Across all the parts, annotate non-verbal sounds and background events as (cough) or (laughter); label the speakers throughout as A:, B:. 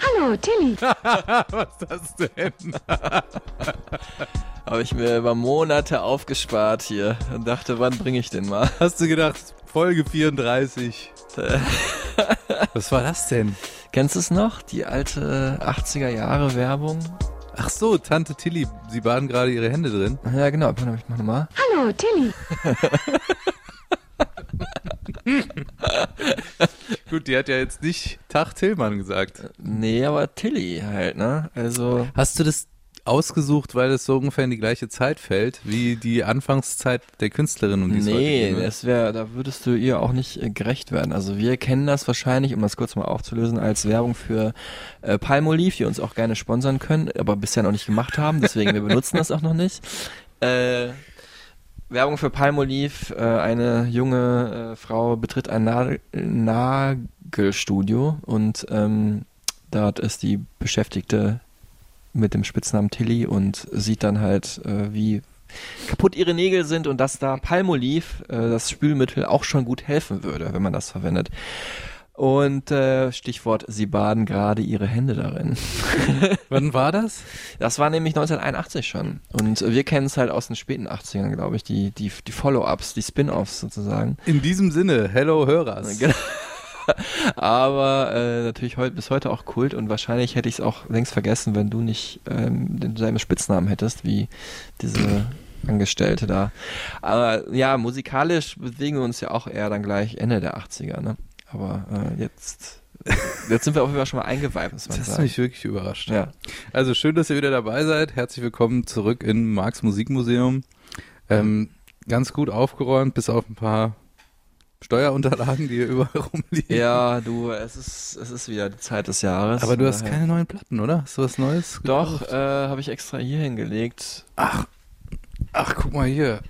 A: Hallo, Tilly. (laughs)
B: Was ist das denn?
C: Habe ich mir über Monate aufgespart hier und dachte, wann bringe ich den mal?
B: Hast du gedacht, Folge 34? (laughs) Was war das denn?
C: Kennst du es noch? Die alte 80er Jahre Werbung?
B: Ach so, Tante Tilly, sie baden gerade ihre Hände drin.
C: Ja, genau. Ich mach nochmal.
A: Hallo, Tilly. (laughs) (laughs)
B: Gut, die hat ja jetzt nicht Tag Tillmann gesagt.
C: Nee, aber Tilly halt, ne? Also,
B: Hast du das ausgesucht, weil es so ungefähr in die gleiche Zeit fällt, wie die Anfangszeit der Künstlerin, um die es heute
C: nee,
B: geht, ne?
C: das wäre, da würdest du ihr auch nicht äh, gerecht werden. Also wir kennen das wahrscheinlich, um das kurz mal aufzulösen, als Werbung für äh, Palmolive, die uns auch gerne sponsern können, aber bisher noch nicht gemacht haben, deswegen wir benutzen das auch noch nicht. Äh, Werbung für Palmolive, äh, eine junge äh, Frau betritt ein Nagel Nagelstudio und ähm, dort ist die Beschäftigte mit dem Spitznamen Tilly und sieht dann halt, äh, wie kaputt ihre Nägel sind und dass da Palmolive, äh, das Spülmittel, auch schon gut helfen würde, wenn man das verwendet. Und äh, Stichwort, sie baden gerade ihre Hände darin. (laughs)
B: Wann war das?
C: Das war nämlich 1981 schon. Und wir kennen es halt aus den späten 80ern, glaube ich, die, die, die Follow-ups, die Spin-offs sozusagen.
B: In diesem Sinne, hello Hörers.
C: Genau. (laughs) Aber äh, natürlich heute bis heute auch Kult und wahrscheinlich hätte ich es auch längst vergessen, wenn du nicht ähm, denselben Spitznamen hättest wie diese (clears throat) Angestellte da. Aber ja, musikalisch bewegen wir uns ja auch eher dann gleich Ende der 80er, ne? Aber äh, jetzt, jetzt sind wir auf jeden Fall schon mal eingeweiht, muss man
B: Das hat
C: sagen.
B: mich wirklich überrascht.
C: Ja.
B: Also schön, dass ihr wieder dabei seid. Herzlich willkommen zurück im Marx Musikmuseum. Ähm, ganz gut aufgeräumt, bis auf ein paar Steuerunterlagen, die hier (laughs) überall rumliegen.
C: Ja, du, es ist, es ist wieder die Zeit des Jahres.
B: Aber du hast
C: daher-
B: keine neuen Platten, oder? Hast du was Neues?
C: Doch, äh, habe ich extra hier hingelegt.
B: Ach, guck mal hier.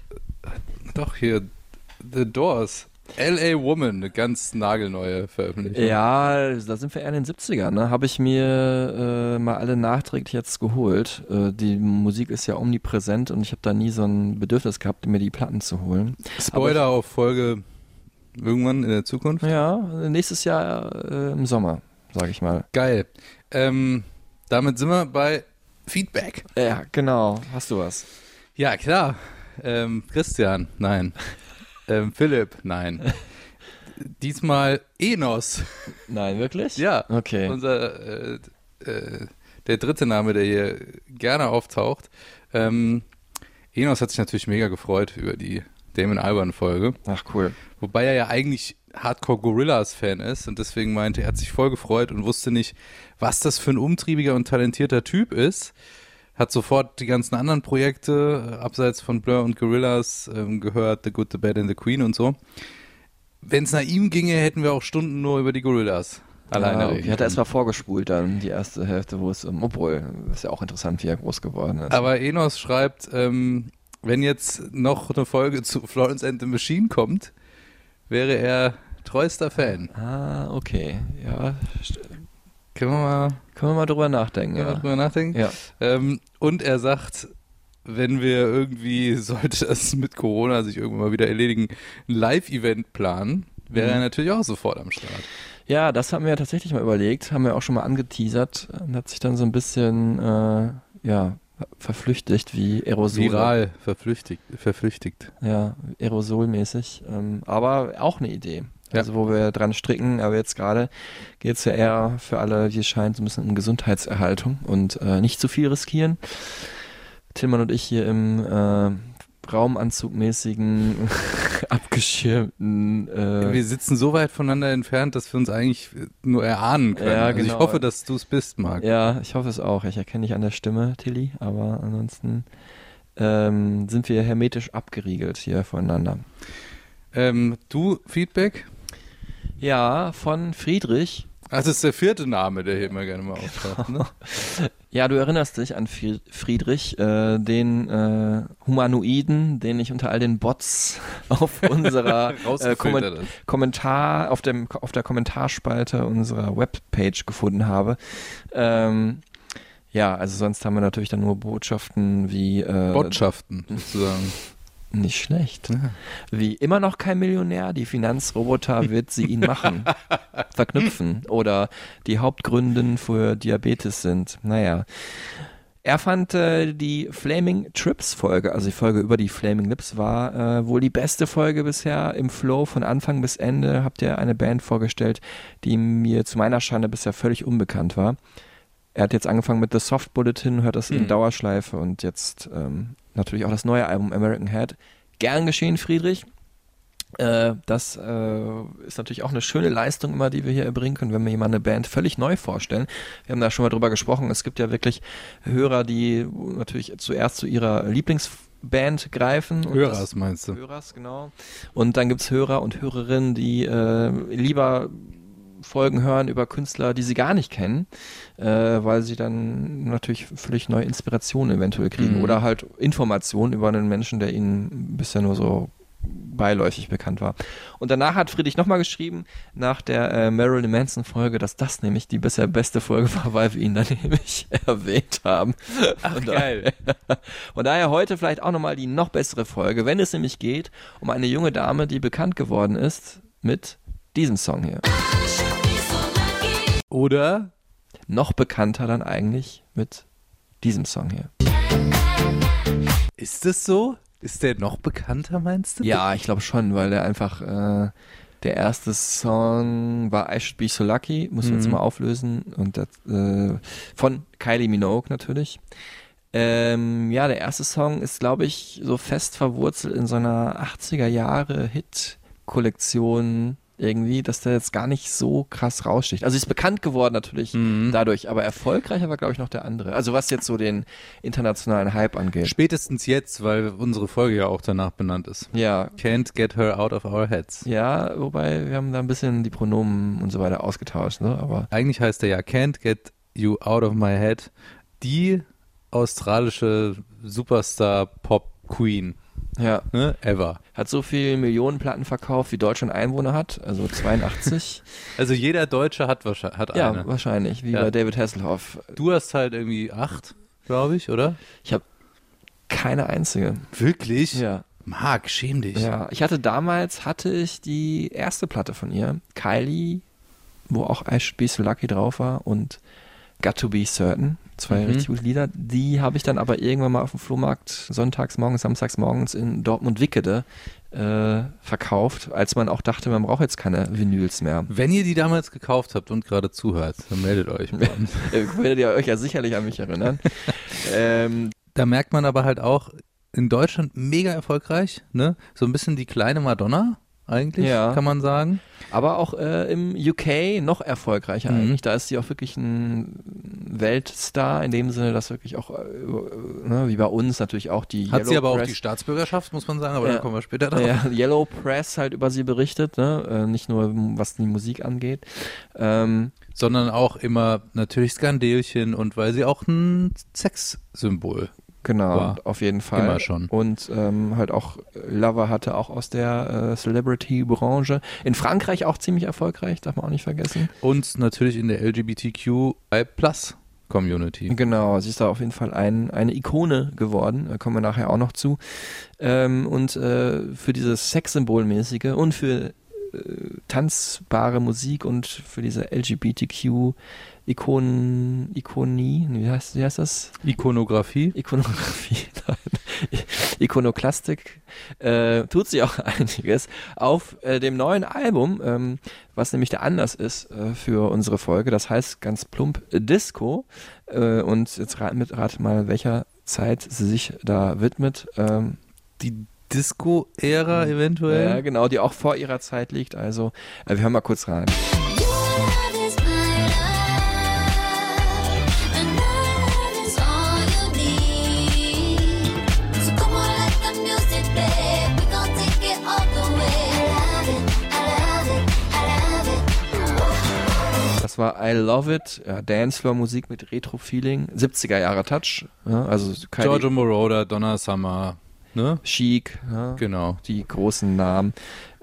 B: Doch, hier. The Doors. L.A. Woman, eine ganz nagelneue Veröffentlichung.
C: Ja, da sind wir eher in den 70ern, ne? Habe ich mir äh, mal alle nachträglich jetzt geholt. Äh, die Musik ist ja omnipräsent und ich habe da nie so ein Bedürfnis gehabt, mir die Platten zu holen.
B: Spoiler auf Folge irgendwann in der Zukunft.
C: Ja, nächstes Jahr äh, im Sommer, sage ich mal.
B: Geil. Ähm, damit sind wir bei Feedback.
C: Ja, genau. Hast du was?
B: Ja, klar. Ähm, Christian, nein. Ähm, Philipp, nein. (laughs) Diesmal Enos.
C: Nein, wirklich?
B: Ja.
C: Okay.
B: Unser, äh, äh, der dritte Name, der hier gerne auftaucht. Ähm, Enos hat sich natürlich mega gefreut über die Damon Albarn Folge.
C: Ach, cool.
B: Wobei er ja eigentlich Hardcore Gorillas Fan ist und deswegen meinte, er hat sich voll gefreut und wusste nicht, was das für ein umtriebiger und talentierter Typ ist. Hat sofort die ganzen anderen Projekte, äh, abseits von Blur und Gorillas, ähm, gehört, The Good, The Bad and The Queen und so. Wenn es nach ihm ginge, hätten wir auch Stunden nur über die Gorillas alleine
C: ja, okay.
B: reden
C: Hat er
B: können.
C: erstmal vorgespult dann, die erste Hälfte, wo es, um, obwohl, ist ja auch interessant, wie er groß geworden ist.
B: Aber Enos schreibt, ähm, wenn jetzt noch eine Folge zu Florence and the Machine kommt, wäre er treuester Fan.
C: ah, okay. Ja,
B: Können wir mal,
C: können wir mal drüber nachdenken.
B: ja. Drüber nachdenken?
C: ja.
B: Ähm, und er sagt, wenn wir irgendwie, (laughs) sollte das mit Corona sich irgendwann mal wieder erledigen, ein Live-Event planen, wäre
C: Mhm.
B: er natürlich auch sofort am Start.
C: Ja, das haben wir ja tatsächlich mal überlegt, haben wir auch schon mal angeteasert und hat sich dann so ein bisschen, äh, ja, verflüchtigt wie Aerosol.
B: Viral verflüchtigt. verflüchtigt.
C: Ja, aerosolmäßig. Ähm, aber auch eine Idee.
B: Ja.
C: Also wo wir dran stricken, aber jetzt gerade geht es ja eher für alle, wie es scheint, so ein bisschen um Gesundheitserhaltung und äh, nicht zu viel riskieren. Tillmann und ich hier im äh, raumanzugmäßigen, (laughs) abgeschirmten äh,
B: wir sitzen so weit voneinander entfernt, dass wir uns eigentlich nur erahnen können.
C: Ja,
B: also ich
C: genau.
B: hoffe, dass du es bist, Marc.
C: Ja, ich hoffe es auch. Ich erkenne dich an der Stimme, Tilly, aber ansonsten ähm, sind wir hermetisch abgeriegelt hier voneinander.
B: Ähm, du, Feedback?
C: Ja, von Friedrich.
B: Das ist der vierte Name, der hier immer gerne mal auftaucht, ne? (laughs)
C: Ja, du erinnerst dich an Fri- Friedrich, äh, den äh, Humanoiden, den ich unter all den Bots (laughs) auf unserer (laughs) äh,
B: hast.
C: Kommentar, auf dem auf der Kommentarspalte unserer Webpage gefunden habe. Ähm, ja, also sonst haben wir natürlich dann nur Botschaften wie äh,
B: Botschaften, sozusagen.
C: Nicht schlecht. Wie immer noch kein Millionär, die Finanzroboter wird sie ihn machen. (laughs) Verknüpfen. Oder die Hauptgründen für Diabetes sind. Naja. Er fand äh, die Flaming Trips Folge, also die Folge über die Flaming Lips, war äh, wohl die beste Folge bisher im Flow von Anfang bis Ende. Habt ihr eine Band vorgestellt, die mir zu meiner Schande bisher völlig unbekannt war. Er hat jetzt angefangen mit The Soft Bulletin, hört das in
B: Mhm.
C: Dauerschleife und jetzt ähm, natürlich auch das neue Album American Head. Gern geschehen, Friedrich. Äh, das äh, ist natürlich auch eine schöne Leistung immer, die wir hier erbringen können, wenn wir jemand eine Band völlig neu vorstellen. Wir haben da schon mal drüber gesprochen. Es gibt ja wirklich Hörer, die natürlich zuerst zu ihrer Lieblingsband greifen. und
B: Hörers,
C: das-
B: meinst du?
C: Hörers, genau. Und dann gibt's Hörer und Hörerinnen, die äh, lieber Folgen hören über Künstler, die sie gar nicht kennen, äh, weil sie dann natürlich völlig neue Inspirationen eventuell kriegen
B: Mhm.
C: oder halt Informationen über einen Menschen, der ihnen bisher nur so beiläufig bekannt war. Und danach hat Friedrich nochmal geschrieben, nach der äh, Marilyn Manson Folge, dass das nämlich die bisher beste Folge war, weil wir ihn dann (laughs) nämlich erwähnt haben. Ach,
B: geil.
C: Von daher heute vielleicht auch nochmal die noch bessere Folge, wenn es nämlich geht um eine junge Dame, die bekannt geworden ist mit diesem Song hier.
B: Oder
C: Noch bekannter dann eigentlich mit diesem Song hier.
B: ist es so? Ist der noch bekannter, meinst du?
C: Ja, ich glaube schon, weil der einfach äh, der erste Song war I Should Be So Lucky, muss jetzt
B: Mhm.
C: mal auflösen und das, äh, von Kylie Minogue natürlich. Ähm, ja, der erste Song ist, glaube ich, so fest verwurzelt in so einer 80er Jahre Hit-Kollektion irgendwie, dass der jetzt gar nicht so krass raussticht. Also ist bekannt geworden natürlich
B: Mhm.
C: dadurch, aber erfolgreicher war, glaube ich, noch der andere. Also was jetzt so den internationalen Hype angeht.
B: Spätestens jetzt, weil unsere Folge ja auch danach benannt ist.
C: Ja,
B: Can't get her out of our heads.
C: Ja, wobei wir haben da ein bisschen die Pronomen und so weiter ausgetauscht, ne? Aber
B: Eigentlich heißt er ja Can't get you out of my head. Die australische Superstar Pop Queen,
C: ja,
B: ne? Ever.
C: hat so viel Millionen Platten verkauft, wie Deutschland Einwohner hat, also 82. (laughs)
B: Also jeder Deutsche hat wahrscheinlich hat
C: ja,
B: eine.
C: wahrscheinlich, wie
B: Ja.
C: bei David Hasselhoff.
B: Du hast halt irgendwie acht, glaube ich, oder?
C: Ich habe keine einzige.
B: Wirklich?
C: Ja.
B: Marc, schäm dich.
C: Ja, ich hatte damals hatte ich die erste Platte von ihr, Kylie, wo auch I Should Be So Lucky drauf war und Got to Be Certain, zwei
B: Mhm.
C: richtig gute Lieder. Die habe ich dann aber irgendwann mal auf dem Flohmarkt sonntags morgens, samstags morgens in Dortmund-Wickede äh, verkauft, als man auch dachte, man braucht jetzt keine Vinyls mehr.
B: Wenn ihr die damals gekauft habt und gerade zuhört, dann meldet euch (laughs)
C: werdet ihr euch ja sicherlich an mich erinnern. (laughs) ähm,
B: Da merkt man aber halt auch, in Deutschland mega erfolgreich, ne? So ein bisschen die kleine Madonna, eigentlich,
C: Ja.
B: kann man sagen.
C: aber auch äh, im UK noch erfolgreicher
B: Mhm.
C: eigentlich. Da ist sie auch wirklich ein Weltstar in dem Sinne, dass wirklich auch, äh, ne, wie bei uns natürlich auch die
B: Hat sie
C: Yellow
B: aber auch
C: Press-
B: die Staatsbürgerschaft, muss man sagen, aber
C: Ja.
B: dann kommen wir später drauf.
C: ja, Yellow Press halt über sie berichtet, ne? äh, nicht nur was die Musik angeht. Ähm,
B: Sondern auch immer natürlich Skandelchen und weil sie auch ein Sexsymbol.
C: Genau,
B: War
C: auf jeden Fall.
B: immer schon.
C: Und ähm, halt auch Lover hatte auch aus der äh, Celebrity-Branche. In Frankreich auch ziemlich erfolgreich, darf man auch nicht vergessen.
B: Und natürlich in der LGBTQI Community.
C: Genau, sie ist da auf jeden Fall ein, eine Ikone geworden, da kommen wir nachher auch noch zu. Ähm, und äh, für dieses Sexsymbolmäßige und für äh, tanzbare Musik und für diese LGBTQ Ikonen, Ikonie, wie heißt, wie heißt das?
B: Ikonografie.
C: Ikonografie, (laughs) nein. Ikonoklastik, äh, tut sie auch (laughs) einiges auf äh, dem neuen Album, ähm, was nämlich der Anlass ist äh, für unsere Folge. Das heißt ganz plump äh, Disco. Äh, und jetzt rat, mit, rat mal, welcher Zeit sie sich da widmet. Ähm,
B: Die Disco-Ära eventuell.
C: ja, genau, die auch vor ihrer Zeit liegt. Also, äh, wir hören mal kurz rein. Das war I Love It, ja, Dancefloor-Musik mit Retro-Feeling, 70er-Jahre-Touch, ja, also keine
B: Giorgio Moroder, Donna Summer, ne?
C: Chic, ja,
B: Genau.
C: die großen Namen.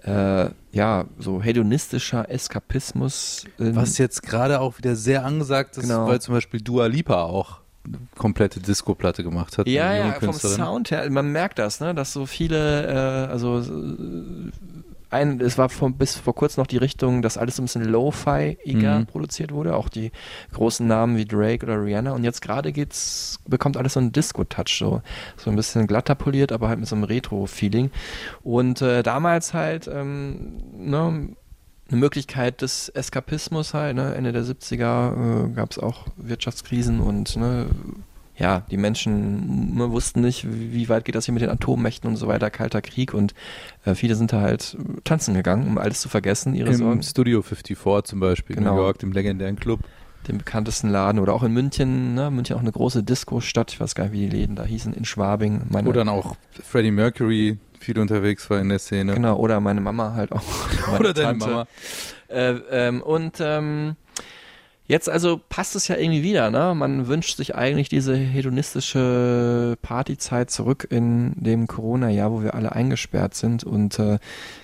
C: Äh, ja, so hedonistischer Eskapismus.
B: Was jetzt gerade auch wieder sehr angesagt ist,
C: Genau.
B: weil zum Beispiel Dua Lipa auch eine komplette Disco-Platte gemacht hat.
C: Ja, ja, vom. Sound her, man merkt das, ne, dass so viele, äh, also äh, ein, es war vor, bis vor kurzem noch die Richtung, dass alles so ein bisschen Lo-Fi-iger
B: Mhm.
C: produziert wurde, auch die großen Namen wie Drake oder Rihanna und jetzt gerade geht's, bekommt alles so einen Disco-Touch, so, so ein bisschen glatter poliert, aber halt mit so einem Retro-Feeling und äh, damals halt, ähm, ne, eine Möglichkeit des Eskapismus halt, ne? Ende der 70er äh, gab es auch Wirtschaftskrisen und ne, ja, die Menschen ne, wussten nicht, wie weit geht das hier mit den Atommächten und so weiter, kalter Krieg und äh, viele sind da halt äh, tanzen gegangen, um alles zu vergessen, ihre
B: Im
C: Sorgen.
B: Studio 54 zum Beispiel in
C: Genau.
B: New York, dem legendären Club.
C: Den bekanntesten Laden oder auch in München, ne? München auch eine große Disco-Stadt, ich weiß gar nicht, wie die Läden da hießen, in Schwabing. Meine,
B: Wo dann auch Freddie Mercury viel unterwegs war in der Szene.
C: Genau, oder meine Mama halt auch. (laughs)
B: Oder deine
C: Tante.
B: Mama.
C: Äh, ähm, und ähm, jetzt also passt es ja irgendwie wieder, ne? Man wünscht sich eigentlich diese hedonistische Partyzeit zurück in dem Corona-Jahr, wo wir alle eingesperrt sind. Und äh,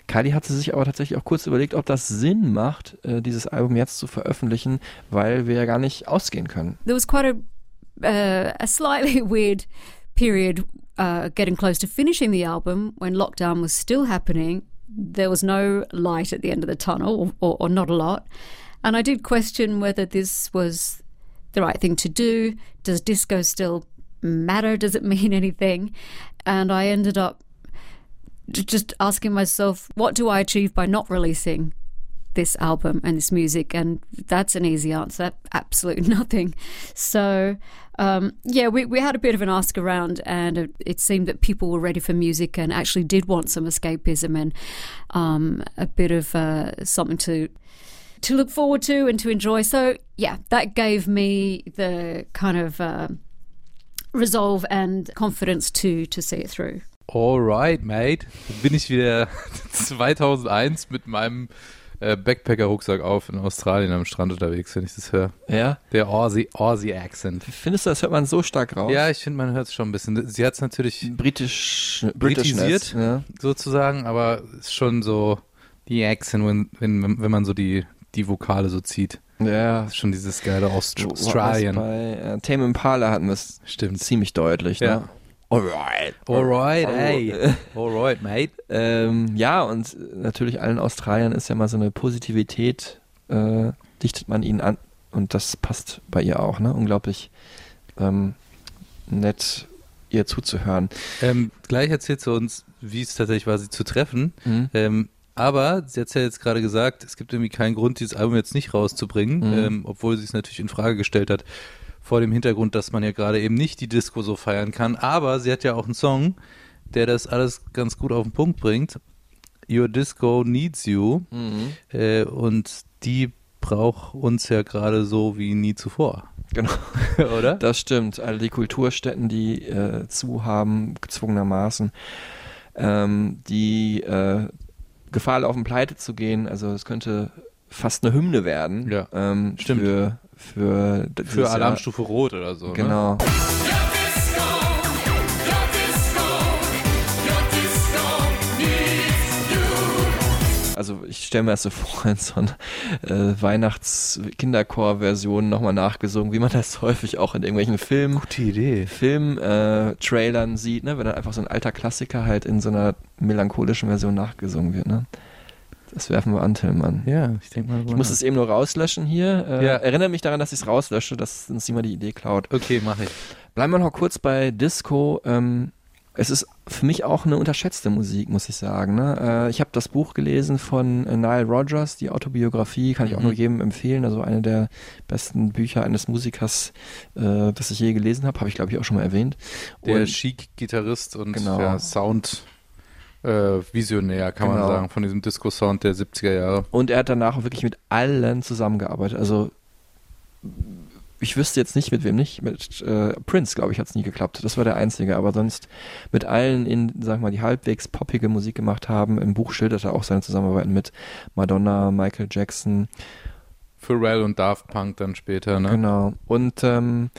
C: Kylie hatte sich aber tatsächlich auch kurz überlegt, ob das Sinn macht, äh, dieses Album jetzt zu veröffentlichen, weil wir ja gar nicht ausgehen können.
D: there was quite a uh, a slightly (laughs) weird period uh, getting close to finishing the album when lockdown was still happening. There was no light at the end of the tunnel, or, or not a lot. And I did question whether this was the right thing to do. Does disco still matter? Does it (laughs) mean anything? And I ended up just asking myself, what do I achieve by not releasing this album and this music? And that's an easy answer absolutely (laughs) nothing. So, um, yeah, we, we had a bit of an ask around, and it, seemed that people were ready for music and actually did want some escapism and um, a bit of uh, something to to look forward to and to enjoy. So, yeah, that gave me the kind of uh, resolve and confidence to to see it through.
B: Alright, mate. Dann bin ich wieder (laughs) 2001 mit meinem äh, Backpacker-Rucksack auf in Australien am Strand unterwegs, wenn ich das höre.
C: Ja.
B: Der Aussie, Aussie Accent.
C: Findest du, das hört man so stark raus?
B: Ja, ich finde, man hört es schon ein bisschen. Sie hat es natürlich
C: Britisch,
B: Britisiert.
C: Ja.
B: sozusagen, aber ist schon so die Accent, wenn, wenn, wenn man so die, die Vokale so zieht.
C: Ja.
B: schon dieses geile Aust
C: Wo war das
B: Australien.
C: Bei äh, Tame Impala hatten wir es
B: Stimmt.
C: ziemlich deutlich.
B: Ja.
C: Ne? Alright.
B: Alright,
C: Oh.
B: ey. (laughs) Alright, mate.
C: Ähm, ja, und natürlich allen Australiern ist ja mal so eine Positivität, äh, dichtet man ihnen an. Und das passt bei ihr auch, ne? Unglaublich ähm, nett, ihr zuzuhören.
B: Ähm, gleich erzählt sie uns, wie es tatsächlich war, sie zu treffen.
C: Mhm.
B: Aber sie hat ja jetzt gerade gesagt, es gibt irgendwie keinen Grund, dieses Album jetzt nicht rauszubringen,
C: Mhm.
B: ähm, obwohl sie es natürlich in Frage gestellt hat, vor dem Hintergrund, dass man ja gerade eben nicht die Disco so feiern kann. Aber sie hat ja auch einen Song, der das alles ganz gut auf den Punkt bringt. Your Disco Needs You.
C: Mhm.
B: Äh, und die braucht uns ja gerade so wie nie zuvor.
C: Genau. (laughs)
B: Oder?
C: Das stimmt. All die Kulturstätten, die äh, zu haben, gezwungenermaßen, ähm, die äh, Gefahr laufen, pleite zu gehen. Also es könnte fast eine Hymne werden.
B: Ja,
C: ähm,
B: stimmt.
C: Für, für,
B: Für
C: dieses Jahr.
B: Alarmstufe Rot oder so. Ne?
C: Also ich stelle mir das so (laughs) vor, in so einer äh, Weihnachts-Kinderchor-Version nochmal nachgesungen, wie man das (laughs) häufig auch in irgendwelchen Filmen,
B: Gute Idee.
C: Film-Trailern äh, Trailern sieht, ne? wenn dann einfach so ein alter Klassiker halt in so einer melancholischen Version nachgesungen wird. Ne? Das werfen wir an, Tillmann.
B: Ja, ich denke mal.
C: Ich muss es eben nur rauslöschen hier. Äh,
B: Ja.
C: Erinnere mich daran, dass ich es rauslösche, dass uns niemand die Idee klaut.
B: Okay, mache ich.
C: Bleiben wir noch kurz bei Disco. Ähm, es ist für mich auch eine unterschätzte Musik, muss ich sagen. Ne? Äh, ich habe das Buch gelesen von Nile Rodgers, die Autobiografie, kann ich auch
B: Mhm.
C: nur jedem empfehlen. Also eine der besten Bücher eines Musikers, äh, das ich je gelesen habe, habe ich glaube ich auch schon mal erwähnt.
B: Der Chic-Gitarrist und
C: Genau.
B: ja, Sound äh, Visionär, kann
C: Genau.
B: man sagen, von diesem Disco-Sound der 70er Jahre.
C: Und er hat danach auch wirklich mit allen zusammengearbeitet. Also ich wüsste jetzt nicht, mit wem nicht. Mit äh, Prince, glaube ich, hat es nie geklappt. Das war der einzige. Aber sonst mit allen, in, sag mal, die halbwegs poppige Musik gemacht haben. Im Buch schildert er auch seine Zusammenarbeiten mit Madonna, Michael Jackson.
B: Pharrell und Daft Punk dann später, ne?
C: Genau. Und ähm,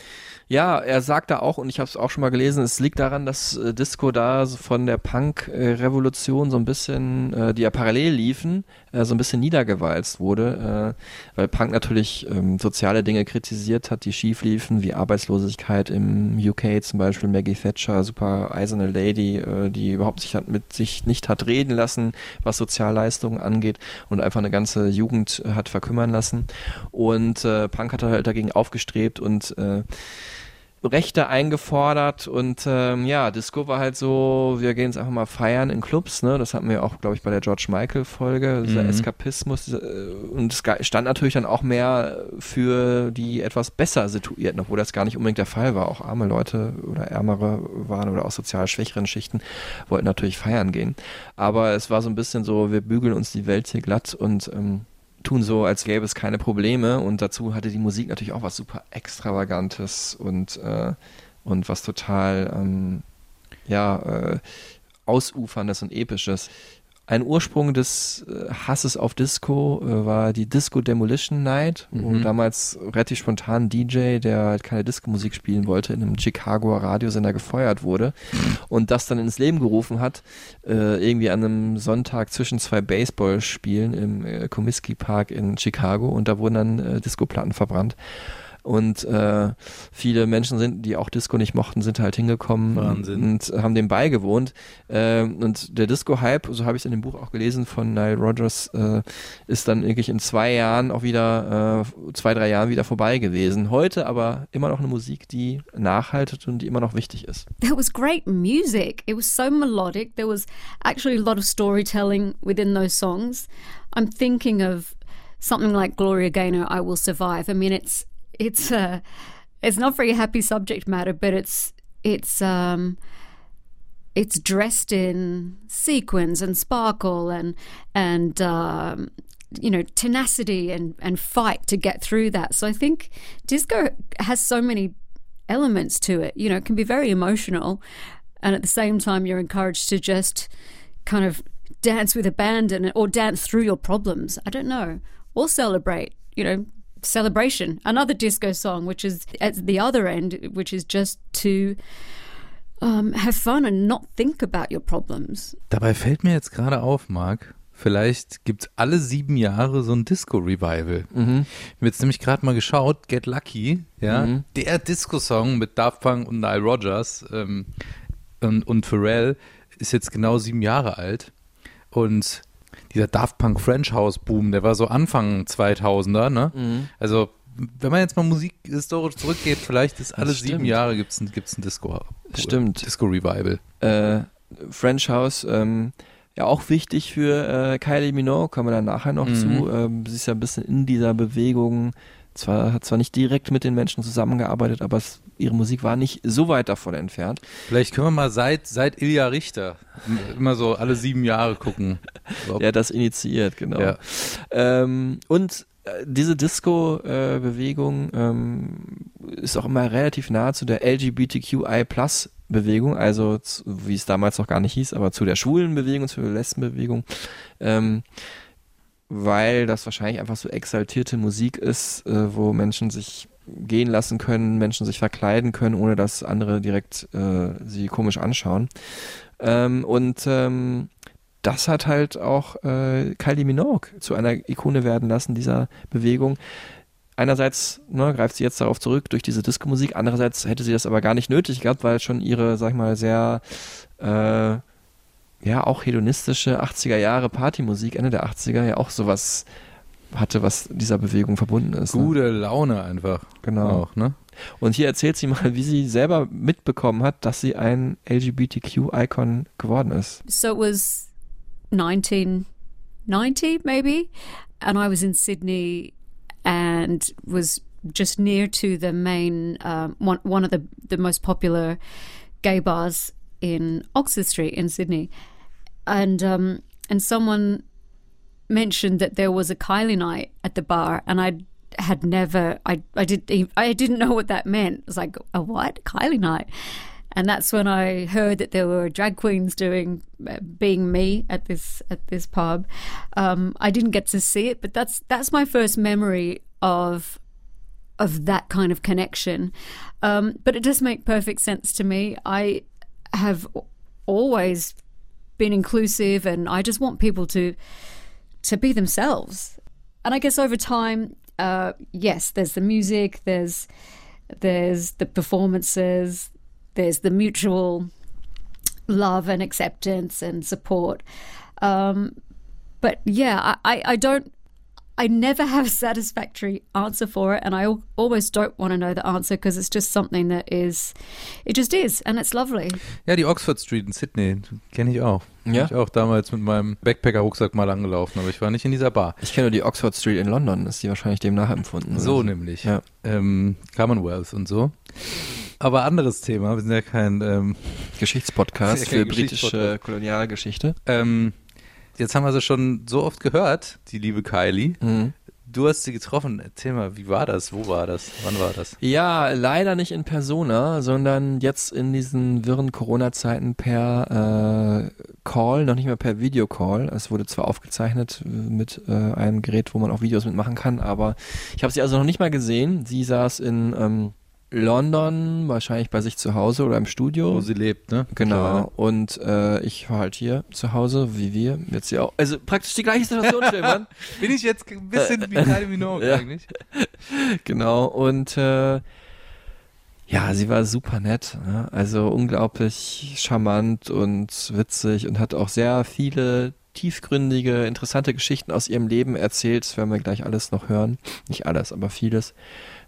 C: ja, er sagt da auch, und ich habe es auch schon mal gelesen, es liegt daran, dass äh, Disco da so von der Punk-Revolution so ein bisschen, äh, die ja parallel liefen, äh, so ein bisschen niedergewalzt wurde, äh, weil Punk natürlich ähm, soziale Dinge kritisiert hat, die schief liefen, wie Arbeitslosigkeit im UK zum Beispiel, Maggie Thatcher, super eiserne Lady, äh, die überhaupt sich hat, mit sich nicht hat reden lassen, was Sozialleistungen angeht und einfach eine ganze Jugend hat verkümmern lassen. Und äh, Punk hat halt dagegen aufgestrebt und äh, Rechte eingefordert und ähm, ja, Disco war halt so, wir gehen jetzt einfach mal feiern in Clubs, ne? Das hatten wir auch, glaube ich, bei der George Michael Folge, dieser
B: Mhm.
C: Eskapismus dieser, äh, und es stand natürlich dann auch mehr für die etwas besser situierten, obwohl das gar nicht unbedingt der Fall war. Auch arme Leute oder ärmere waren oder auch sozial schwächeren Schichten wollten natürlich feiern gehen. Aber es war so ein bisschen so, wir bügeln uns die Welt hier glatt und ähm, tun so, als gäbe es keine Probleme. Und dazu hatte die Musik natürlich auch was super Extravagantes und, äh, und was total, ähm, ja, äh, Ausuferndes und Episches. Ein Ursprung des äh, Hasses auf Disco äh, war die Disco Demolition Night, wo
B: Mhm.
C: damals relativ spontan ein DJ, der halt keine Disco-Musik spielen wollte, in einem Chicagoer Radiosender gefeuert wurde und das dann ins Leben gerufen hat, äh, irgendwie an einem Sonntag zwischen zwei Baseballspielen im Comiskey Park in Chicago und da wurden dann Disco-Platten verbrannt. Und äh, viele Menschen sind, die auch Disco nicht mochten, sind halt hingekommen
B: Wahnsinn.
C: und haben dem beigewohnt. Ähm, und der Disco-Hype, so habe ich es in dem Buch auch gelesen von Nile Rodgers, äh, ist dann wirklich in zwei Jahren auch wieder, äh, zwei, drei Jahren wieder vorbei gewesen. Heute aber immer noch eine Musik, die nachhaltet und die immer noch wichtig ist.
D: there was great music. It was so melodic. There was actually a lot of storytelling within those songs. I'm thinking of something like Gloria Gaynor, "I Will Survive." I mean, it's it's uh, it's not very happy subject matter, but it's it's um, it's dressed in sequins and sparkle and and um, you know tenacity and and fight to get through that. So I think disco has so many elements to it. You know, it can be very emotional, and at the same time, you're encouraged to just kind of dance with abandon or dance through your problems. I don't know, or celebrate. You know, celebration. Another disco song, which is at the other end, which is just to um, have fun and not think about your problems.
B: Dabei fällt mir jetzt gerade auf, Marc, vielleicht gibt es alle sieben Jahre so ein Disco-Revival. Ich habe jetzt nämlich gerade mal geschaut, Get Lucky, ja,
C: Mhm.
B: der Disco-Song mit Daft Punk und Nile Rodgers ähm, und, und Pharrell ist jetzt genau sieben Jahre alt und dieser Daft Punk French House Boom, der war so Anfang 2000er, ne?
C: Mhm.
B: Also wenn man jetzt mal musikhistorisch zurückgeht, vielleicht ist alle sieben. Jahre gibt's ein, gibt's ein Disco,
C: Stimmt.
B: Disco Revival.
C: äh, French House, ähm, ja auch wichtig für äh, Kylie Minogue, kommen wir dann nachher noch
B: Mhm.
C: zu. Ähm, sie ist ja ein bisschen in dieser Bewegung, zwar hat zwar nicht direkt mit den Menschen zusammengearbeitet, aber es, ihre Musik war nicht so weit davon entfernt.
B: Vielleicht können wir mal seit, seit Ilja Richter immer so alle sieben Jahre gucken. (laughs)
C: Der hat das initiiert, genau.
B: Ja.
C: Ähm, und äh, diese Disco-Bewegung ähm, ist auch immer relativ nah zu der LGBTQI-Plus-Bewegung, also zu, wie es damals noch gar nicht hieß, aber zu der schwulen Bewegung, zur Lesbenbewegung, ähm, weil das wahrscheinlich einfach so exaltierte Musik ist, äh, wo Menschen sich gehen lassen können, Menschen sich verkleiden können, ohne dass andere direkt äh, sie komisch anschauen. Ähm, und ähm, das hat halt auch äh, Kylie Minogue zu einer Ikone werden lassen, dieser Bewegung. Einerseits ne, greift sie jetzt darauf zurück durch diese Disco-Musik, andererseits hätte sie das aber gar nicht nötig gehabt, weil schon ihre, sag ich mal, sehr äh, ja auch hedonistische 80er Jahre Partymusik, Ende der 80er ja auch sowas hatte, was dieser Bewegung verbunden ist. Ne?
B: Gute Laune einfach.
C: Genau.
B: Auch, ne?
C: Und hier erzählt sie mal, wie sie selber mitbekommen hat, dass sie ein LGBTQ-Icon geworden ist.
D: So it was 1990, maybe, and I was in Sydney and was just near to the main um, one one of the the most popular gay bars in Oxford Street in Sydney, and um, and someone mentioned that there was a Kylie night at the bar, and I had never I I did I didn't know what that meant. It was like a what Kylie night, and that's when I heard that there were drag queens doing uh, being me at this at this pub. Um, I didn't get to see it, but that's that's my first memory of of that kind of connection. Um, but it does make perfect sense to me. I have always been inclusive, and I just want people to to be themselves. And I guess over time, uh, yes, there's the music, there's there's the performances, there's the mutual love and acceptance and support. Um, but yeah, I, I, I don't I never have a satisfactory answer for it, and I al- almost don't want to know the answer because it's just something that is, it just is, and it's lovely.
B: Ja, die Oxford Street in Sydney, kenne ich auch. Bin
C: Ja?
B: Ich auch damals mit meinem Backpacker-Rucksack mal angelaufen, aber ich war nicht in dieser Bar.
C: Ich kenne nur die Oxford Street in London, ist die wahrscheinlich dem nachempfunden. oder
B: So nämlich.
C: Ja.
B: Ähm, Commonwealth und so. Aber anderes Thema, wir sind ja kein ähm,
C: Geschichtspodcast (laughs)
B: Ja,
C: für
B: kein
C: britische. Kolonialgeschichte.
B: Ähm, jetzt haben wir sie schon so oft gehört, die liebe Kylie.
C: Mhm.
B: Du hast sie getroffen. Erzähl mal, wie war das? Wo war das? Wann war das?
C: Ja, leider nicht in Persona, sondern jetzt in diesen wirren Corona-Zeiten per äh, Call, noch nicht mehr per Videocall. Es wurde zwar aufgezeichnet äh, mit äh, einem Gerät, wo man auch Videos mitmachen kann, aber ich habe sie also noch nicht mal gesehen. Sie saß in ähm, London, wahrscheinlich bei sich zu Hause oder im Studio.
B: Wo sie lebt, ne?
C: Genau. Und äh, ich war halt hier zu Hause, wie wir. Jetzt ja auch. Also praktisch die gleiche Situation, Stefan. (laughs)
B: Bin ich jetzt ein bisschen wie Kylie Minogue (laughs)
C: Ja.
B: eigentlich? (laughs)
C: genau. Und äh, ja, sie war super nett. Ne? Also unglaublich charmant und witzig und hat auch sehr viele tiefgründige, interessante Geschichten aus ihrem Leben erzählt. Das werden wir gleich alles noch hören. Nicht alles, aber vieles.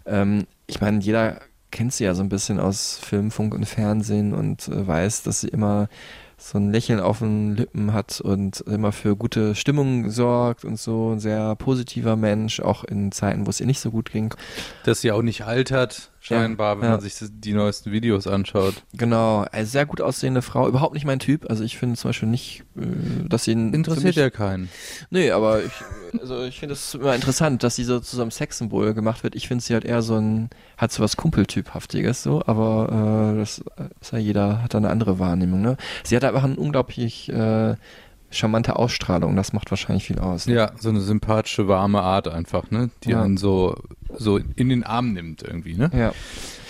C: Ähm, ich meine, jeder kennt sie ja so ein bisschen aus Film, Funk und Fernsehen und äh, weiß, dass sie immer so ein Lächeln auf den Lippen hat und immer für gute Stimmung sorgt und so ein sehr positiver Mensch, auch in Zeiten, wo es ihr nicht so gut ging.
B: Dass sie auch nicht altert, scheinbar, wenn
C: ja.
B: man sich die neuesten Videos anschaut.
C: Genau, eine sehr gut aussehende Frau, überhaupt nicht mein Typ. Also ich finde zum Beispiel nicht, äh, dass sie
B: Interessiert ja keinen.
C: Nee, aber ich, also ich finde es immer interessant, dass sie so zu so einem Sexsymbol gemacht wird. Ich finde sie halt eher so ein, hat so was Kumpeltyphaftiges so, aber äh, das ist ja jeder hat da eine andere Wahrnehmung. Ne? Sie hat einfach eine unglaublich äh, charmante Ausstrahlung. Das macht wahrscheinlich viel aus. Ne?
B: Ja, so eine sympathische, warme Art einfach, ne? Die
C: Ja.
B: einen so, so in den Arm nimmt irgendwie, ne?
C: Ja.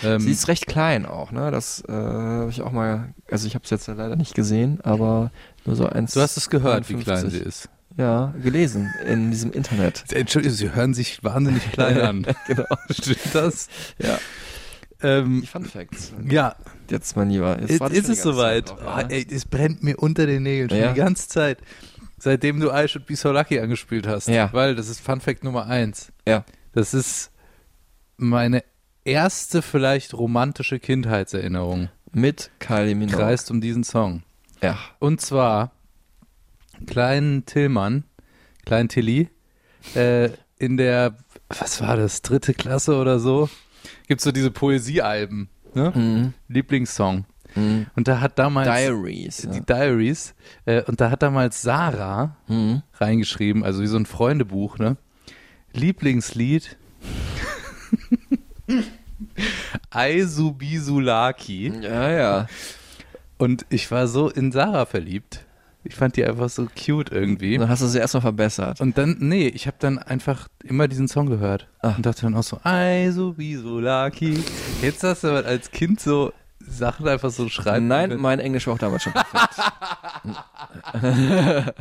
B: Ähm,
C: Sie ist recht klein auch, ne? Das äh, habe ich auch mal, also ich habe es jetzt leider nicht gesehen, aber nur so eins.
B: du hast es gehört, wie
C: 51.
B: klein sie ist.
C: Ja, gelesen in diesem Internet.
B: Entschuldigung, sie hören sich wahnsinnig klein (laughs) an.
C: genau.
B: Stimmt das?
C: Ja.
B: Ähm,
C: Die Fun Facts.
B: ja,
C: Jetzt, mein Lieber. Jetzt
B: ist es soweit.
C: Zeit
B: Oh,
C: drauf, ja.
B: ey, es brennt mir unter den Nägeln schon
C: Ja.
B: die ganze Zeit. Seitdem du I Should Be So Lucky angespielt hast.
C: Ja.
B: Weil das ist Fun Fact Nummer eins.
C: Ja.
B: Das ist meine erste vielleicht romantische Kindheitserinnerung.
C: Mit Kylie Minogue.
B: Kreist um diesen Song.
C: Ja.
B: Und zwar kleinen Tillmann, kleinen Tilly, äh, in der, was war das, dritte Klasse oder so, gibt's so diese Poesiealben, ne?
C: Mhm.
B: Lieblingssong.
C: Mhm.
B: Und da hat damals
C: Diaries.
B: die
C: Ja.
B: Diaries, äh, und da hat damals Sarah
C: Mhm.
B: reingeschrieben, also wie so ein Freundebuch, ne? Lieblingslied (laughs) Aisubisulaki.
C: ja, ja.
B: Und ich war so in Sarah verliebt. Ich fand die einfach so cute irgendwie.
C: Dann hast du sie erstmal verbessert.
B: Und dann, nee, ich habe dann einfach immer diesen Song gehört.
C: Ah.
B: Und dachte dann auch so, Aisubisulaki. Jetzt hast du aber als Kind so Sachen einfach so schreiben.
C: Nein,
B: können.
C: mein Englisch war auch damals schon perfekt. (laughs)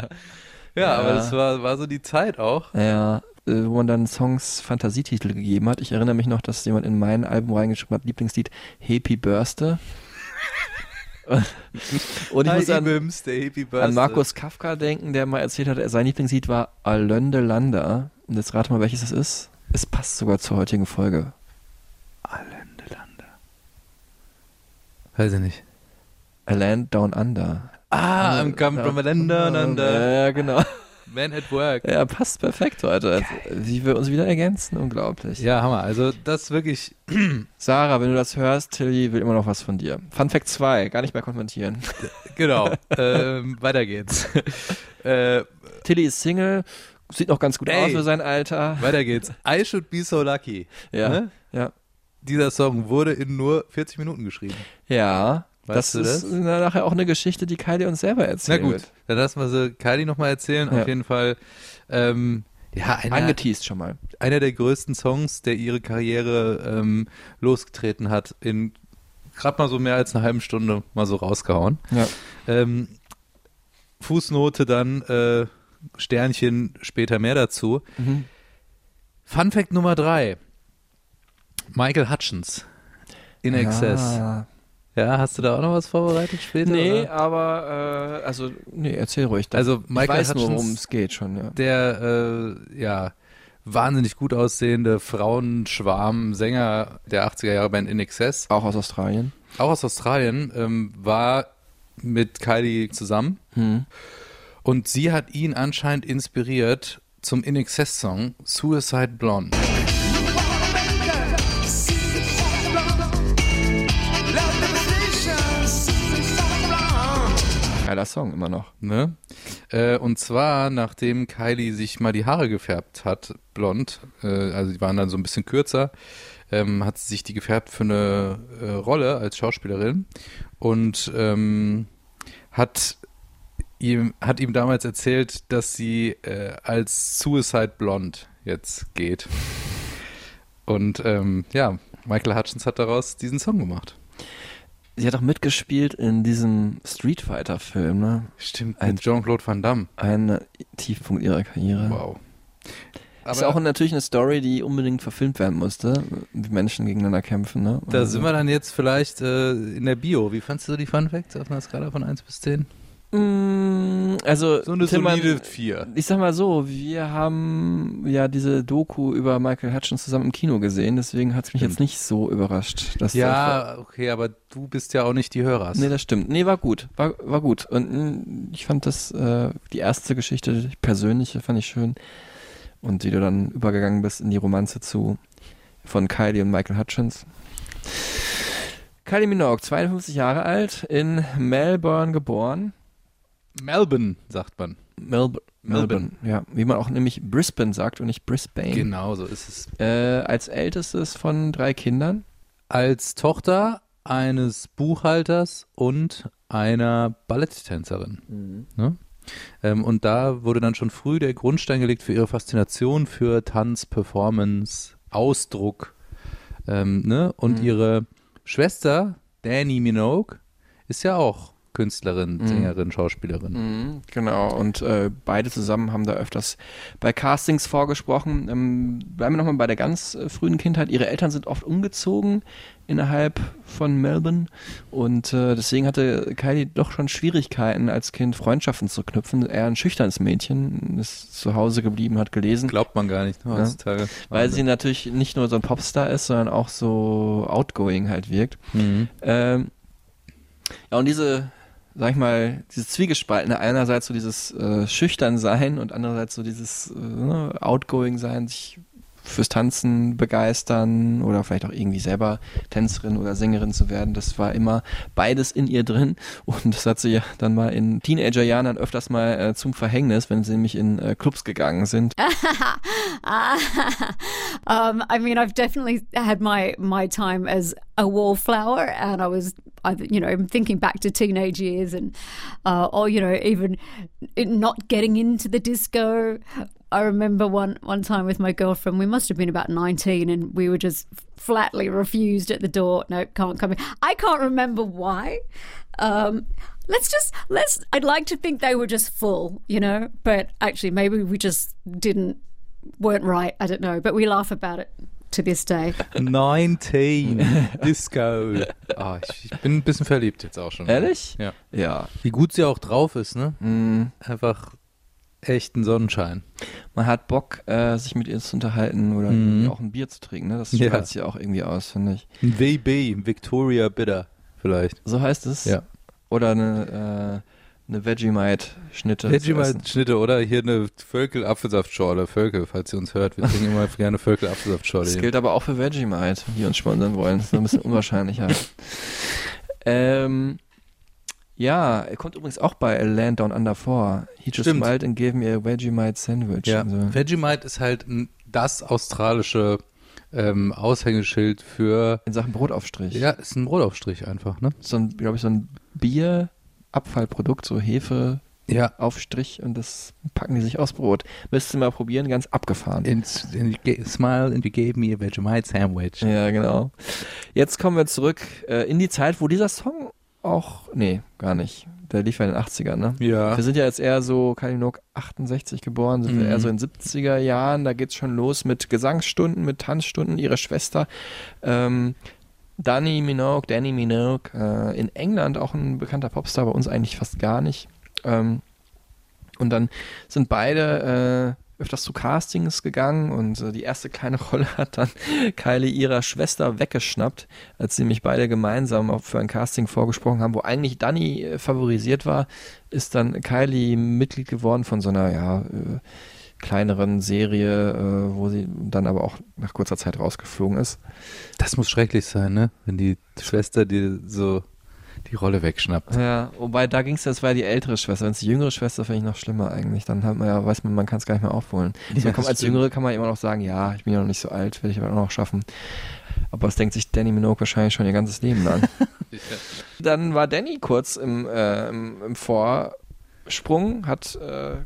B: Ja, aber
C: Ja.
B: das war, war so die Zeit auch.
C: ja, äh, wo man dann Songs Fantasietitel gegeben hat. Ich erinnere mich noch, dass jemand in mein Album reingeschrieben hat, Lieblingslied Happy Birthday. (laughs) Und ich muss an, an Markus Kafka denken, der mal erzählt hat, sein Lieblingslied war Alönde Landa. Und jetzt rate mal, welches es ist. Es passt sogar zur heutigen Folge.
B: Allende Lande. Weiß ich nicht.
C: A Land Down Under.
B: Ah, I'm coming from a land down under.
C: Ja, genau.
B: Man at work.
C: Ja, passt perfekt heute. Also, wie wir uns wieder ergänzen, unglaublich.
B: Ja, Hammer. Also das wirklich, (clears throat)
C: Sarah, wenn du das hörst, Tilly will immer noch was von dir. Fun Fact 2, gar nicht mehr kommentieren. (laughs)
B: genau. ähm, weiter geht's. (laughs) äh,
C: Tilly ist Single, sieht noch ganz gut
B: Ey.
C: aus für sein Alter.
B: weiter geht's. I should be so lucky.
C: Ja,
B: Ne?
C: ja.
B: Dieser Song wurde in nur 40 Minuten geschrieben.
C: Ja,
B: Weißt
C: das ist
B: das?
C: na, nachher auch eine Geschichte, die Kylie uns selber
B: Na
C: erzählt.
B: gut, dann lassen wir sie Kylie nochmal erzählen.
C: Ja.
B: Auf jeden Fall, ähm, Ja, einer,
C: Angeteased schon mal.
B: einer der größten Songs, der ihre Karriere ähm, losgetreten hat, in gerade mal so mehr als eine halben Stunde mal so rausgehauen.
C: Ja.
B: Ähm, Fußnote dann, äh, Sternchen, später mehr dazu.
C: Mhm.
B: Fun Fact Nummer drei. Michael Hutchins. In Excess.
C: Ah.
B: Ja, hast du da auch noch was vorbereitet später?
C: Nee,
B: oder?
C: aber äh, also nee, erzähl ruhig.
B: Also
C: ich
B: Michael
C: weiß nur, worum es geht schon. Ja.
B: der äh, ja wahnsinnig gut aussehende Frauenschwarm-Sänger der 80er Jahre Band In Excess,
C: Auch aus Australien.
B: auch aus Australien, ähm, war mit Kylie zusammen
C: Hm.
B: und sie hat ihn anscheinend inspiriert zum In Excess Song Suicide Blonde.
C: Geiler Song immer noch.
B: Ne? Äh, und zwar, nachdem Kylie sich mal die Haare gefärbt hat, blond, äh, also die waren dann so ein bisschen kürzer, ähm, hat sie sich die gefärbt für eine äh, Rolle als Schauspielerin und ähm, hat ihm, hat ihm damals erzählt, dass sie äh, als Suicide Blonde jetzt geht. Und ähm, ja, Michael Hutchins hat daraus diesen Song gemacht.
C: Sie hat auch mitgespielt in diesem Street Fighter Film, ne?
B: Stimmt,
C: Ein-
B: mit Jean-Claude Van Damme.
C: Ein Tiefpunkt ihrer Karriere.
B: Wow.
C: ist auch natürlich eine Story, die unbedingt verfilmt werden musste, wie Menschen gegeneinander kämpfen, ne?
B: Da sind wir dann jetzt vielleicht äh, in der Bio. Wie fandst du die Fun Facts auf einer Skala von 1 bis 10?
C: Mm, Also,
B: So eine
C: Tillmann,
B: solide 4.
C: ich sag mal so, wir haben ja diese Doku über Michael Hutchins zusammen im Kino gesehen, deswegen hat es mich jetzt nicht so überrascht. Dass
B: Ja, okay, aber du bist ja auch nicht die Hörer.
C: Nee, das stimmt. Nee, war gut. War, war gut. Und mm, ich fand das, äh, die erste Geschichte, die persönliche, fand ich schön. Und wie du dann übergegangen bist in die Romanze zu von Kylie und Michael Hutchins. Kylie Minogue, 52 Jahre alt, in Melbourne geboren.
B: Melbourne, sagt man.
C: Melb Melbourne, ja. Wie man auch nämlich Brisbane sagt und nicht Brisbane.
B: Genau, so ist es.
C: Äh, als ältestes von drei Kindern.
B: Als Tochter eines Buchhalters und einer Balletttänzerin. Ne? Ähm, und da wurde dann schon früh der Grundstein gelegt für ihre Faszination für Tanz, Performance, Ausdruck. Ähm, ne? Und
C: Mhm.
B: ihre Schwester, Danny Minogue, ist ja auch Künstlerin,
C: Mhm.
B: Sängerin, Schauspielerin.
C: Mhm, genau, und äh, beide zusammen haben da öfters bei Castings vorgesprochen. Ähm, bleiben wir nochmal bei der ganz äh, frühen Kindheit. Ihre Eltern sind oft umgezogen innerhalb von Melbourne und äh, deswegen hatte Kylie doch schon Schwierigkeiten als Kind Freundschaften zu knüpfen. Eher ein schüchternes Mädchen, ist zu Hause geblieben, hat gelesen.
B: Glaubt man gar nicht ne,
C: Ja.
B: heutzutage.
C: Weil sie natürlich nicht nur so ein Popstar ist, sondern auch so outgoing halt wirkt.
B: Mhm.
C: Ähm, ja, und diese, sag ich mal, dieses Zwiegespaltene, einerseits so dieses äh, schüchtern sein und andererseits so dieses äh, ne, outgoing sein, sich fürs Tanzen begeistern oder vielleicht auch irgendwie selber Tänzerin oder Sängerin zu werden, das war immer beides in ihr drin. Und das hat sie ja dann mal in Teenagerjahren dann öfters mal äh, zum Verhängnis, wenn sie nämlich in äh, Clubs gegangen sind. (laughs)
D: um, I mean, I've definitely had my my time as a wallflower, and I was, I, you know, I'm thinking back to teenage years, and uh, or you know, even not getting into the disco. I remember one one time with my girlfriend. We must have been about nineteen, and we were just flatly refused at the door. No, can't come in. I can't remember why. Um, let's just let's. I'd like to think they were just full, you know, but actually, maybe we just didn't weren't right. I don't know, but we laugh about it to this day.
B: 19 (laughs) Disco. Ah, ich, ich bin ein bisschen verliebt jetzt auch schon.
C: Ehrlich?
B: Ja.
C: Ja.
B: Wie gut sie auch drauf ist, ne?
C: Mm.
B: Einfach echt ein Sonnenschein.
C: Man hat Bock, äh, sich mit ihr zu unterhalten oder irgendwie auch ein Bier zu trinken. Ne? Das
B: Ja.
C: strahlt sie auch irgendwie aus, finde ich.
B: Ein VB, Victoria Bitter vielleicht.
C: So heißt es?
B: Ja.
C: Oder eine, äh, eine Vegemite-Schnitte.
B: Vegemite-Schnitte oder hier eine Völkel-Apfelsaftschorle. Völkel, falls ihr uns hört. Wir trinken immer gerne Völkel-Apfelsaftschorle.
C: Das gilt aber auch für Vegemite, die uns sponsern wollen. Das ist ein bisschen (laughs) unwahrscheinlicher. ähm, ja, er kommt übrigens auch bei A Land Down Under vor. He just
B: Stimmt.
C: smiled and gave me a Vegemite Sandwich.
B: Ja,
C: Also,
B: Vegemite ist halt das australische ähm, Aushängeschild für,
C: in Sachen Brotaufstrich.
B: ja, ist ein Brotaufstrich einfach, ne?
C: So ein, glaube ich, so ein Bier-Abfallprodukt, so Hefe,
B: Ja.
C: Aufstrich und das packen die sich aufs Brot. Müsst ihr mal probieren, ganz abgefahren.
B: You ga- smile and you gave me a Vegemite sandwich.
C: Ja, genau. Jetzt kommen wir zurück äh, in die Zeit, wo dieser Song auch, nee, gar nicht. Der lief ja in den 80ern, ne?
B: Ja.
C: Wir sind ja jetzt eher so, Minogue 68 geboren, sind wir
B: Mhm.
C: eher so in 70er Jahren, da geht's schon los mit Gesangsstunden, mit Tanzstunden, ihre Schwester, ähm, Danny Minogue, Danny Minogue, äh, in England auch ein bekannter Popstar, bei uns eigentlich fast gar nicht. Ähm, und dann sind beide äh, öfters zu Castings gegangen und äh, die erste kleine (laughs) Rolle hat dann Kylie ihrer Schwester weggeschnappt, als sie mich beide gemeinsam für ein Casting vorgesprochen haben, wo eigentlich Danny äh, favorisiert war, ist dann Kylie Mitglied geworden von so einer, ja, äh, kleineren Serie, äh, wo sie dann aber auch nach kurzer Zeit rausgeflogen ist.
B: Das muss schrecklich sein, ne? Wenn die Schwester dir so die Rolle wegschnappt.
C: Ja, wobei da ging es, das war ja die ältere Schwester. Wenn es die jüngere Schwester, finde ich noch schlimmer eigentlich. Dann hat man ja, weiß man, man kann es gar nicht mehr aufholen.
B: Ja,
C: so, komm, als
B: stimmt.
C: Jüngere kann man immer noch sagen, ja, ich bin ja noch nicht so alt, werde ich aber auch noch schaffen. Aber das denkt sich Danny Minogue wahrscheinlich schon ihr ganzes Leben lang. (laughs) Dann war Danny kurz im, äh, im, im Vorsprung, hat äh,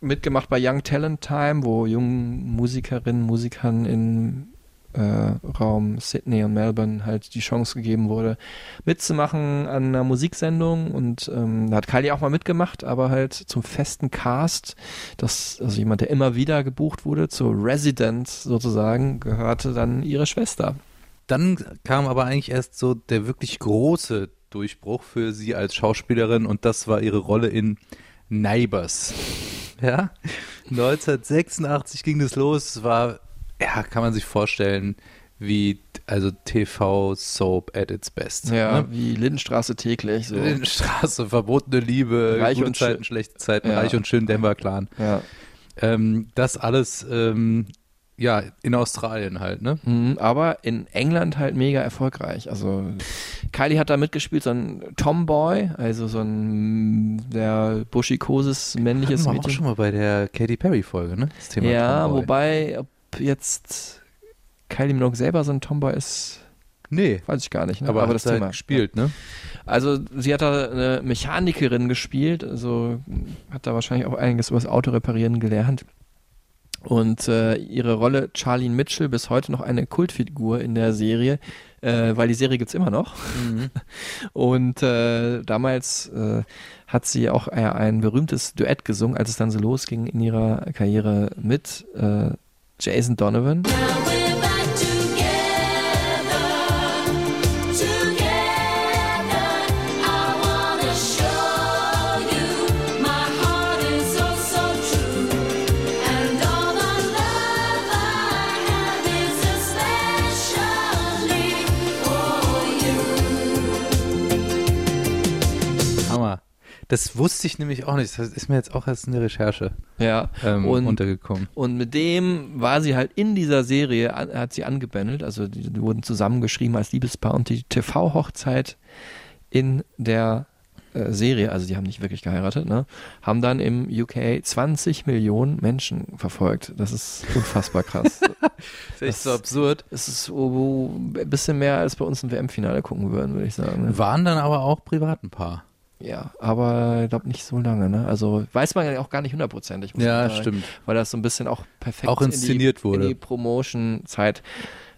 C: mitgemacht bei Young Talent Time, wo jungen Musikerinnen, Musikern in äh, Raum Sydney und Melbourne halt die Chance gegeben wurde, mitzumachen an einer Musiksendung und ähm, da hat Kylie auch mal mitgemacht, aber halt zum festen Cast, das, also jemand, der immer wieder gebucht wurde, zur Resident sozusagen, gehörte dann ihre Schwester.
B: Dann kam aber eigentlich erst so der wirklich große Durchbruch für sie als Schauspielerin und das war ihre Rolle in Neighbors. Ja, 1986 ging das los. Es war, ja, kann man sich vorstellen, wie also TV-Soap at its best.
C: Ja,
B: Ne?
C: wie Lindenstraße täglich. So.
B: In Straße, verbotene Liebe,
C: Reich
B: gute
C: und
B: Zeiten,
C: schön.
B: schlechte Zeiten,
C: Ja.
B: reich und schön, Denver Clan.
C: Ja.
B: Ähm, das alles, ähm, ja, in Australien halt, ne?
C: Mhm, aber in England halt mega erfolgreich. Also Kylie hat da mitgespielt, so ein Tomboy, also so ein der buschikoses männliches
B: Hatten wir auch
C: Mädchen.
B: schon mal bei der Katy Perry Folge, ne? Das Thema
C: ja,
B: Tomboy.
C: wobei, ob jetzt Kylie Minogue selber so ein Tomboy ist,
B: Nee,
C: weiß ich gar nicht. Ne?
B: aber,
C: aber
B: hat
C: das
B: halt
C: Thema.
B: gespielt, ne?
C: Also sie hat da eine Mechanikerin gespielt, also hat da wahrscheinlich auch einiges über das Auto reparieren gelernt. Und äh, ihre Rolle Charlene Mitchell bis heute noch eine Kultfigur in der Serie, äh, weil die Serie gibt's immer noch. (laughs) Und äh, damals äh, hat sie auch äh, ein berühmtes Duett gesungen, als es dann so losging in ihrer Karriere mit äh, Jason Donovan.
B: Das wusste ich nämlich auch nicht. Das ist mir jetzt auch erst in der Recherche
C: Ja,
B: ähm,
C: und
B: untergekommen.
C: Und mit dem war sie halt in dieser Serie, hat sie angebändelt, also die, wurden zusammengeschrieben als Liebespaar und die TV-Hochzeit in der äh, Serie, also die haben nicht wirklich geheiratet, ne, haben dann im UK 20 Millionen Menschen verfolgt. Das ist unfassbar krass. (laughs)
B: Das ist echt so absurd.
C: Es ist oh, ein bisschen mehr, als bei uns im WM-Finale gucken würden, würde ich sagen. Ne?
B: Waren dann aber auch privat ein Paar.
C: Ja, aber ich glaube nicht so lange, ne? Also weiß man ja auch gar nicht hundertprozentig. muss
B: Ja,
C: sagen,
B: stimmt.
C: Weil das so ein bisschen auch perfekt
B: Auch inszeniert
C: in die,
B: wurde.
C: in die Promotion-Zeit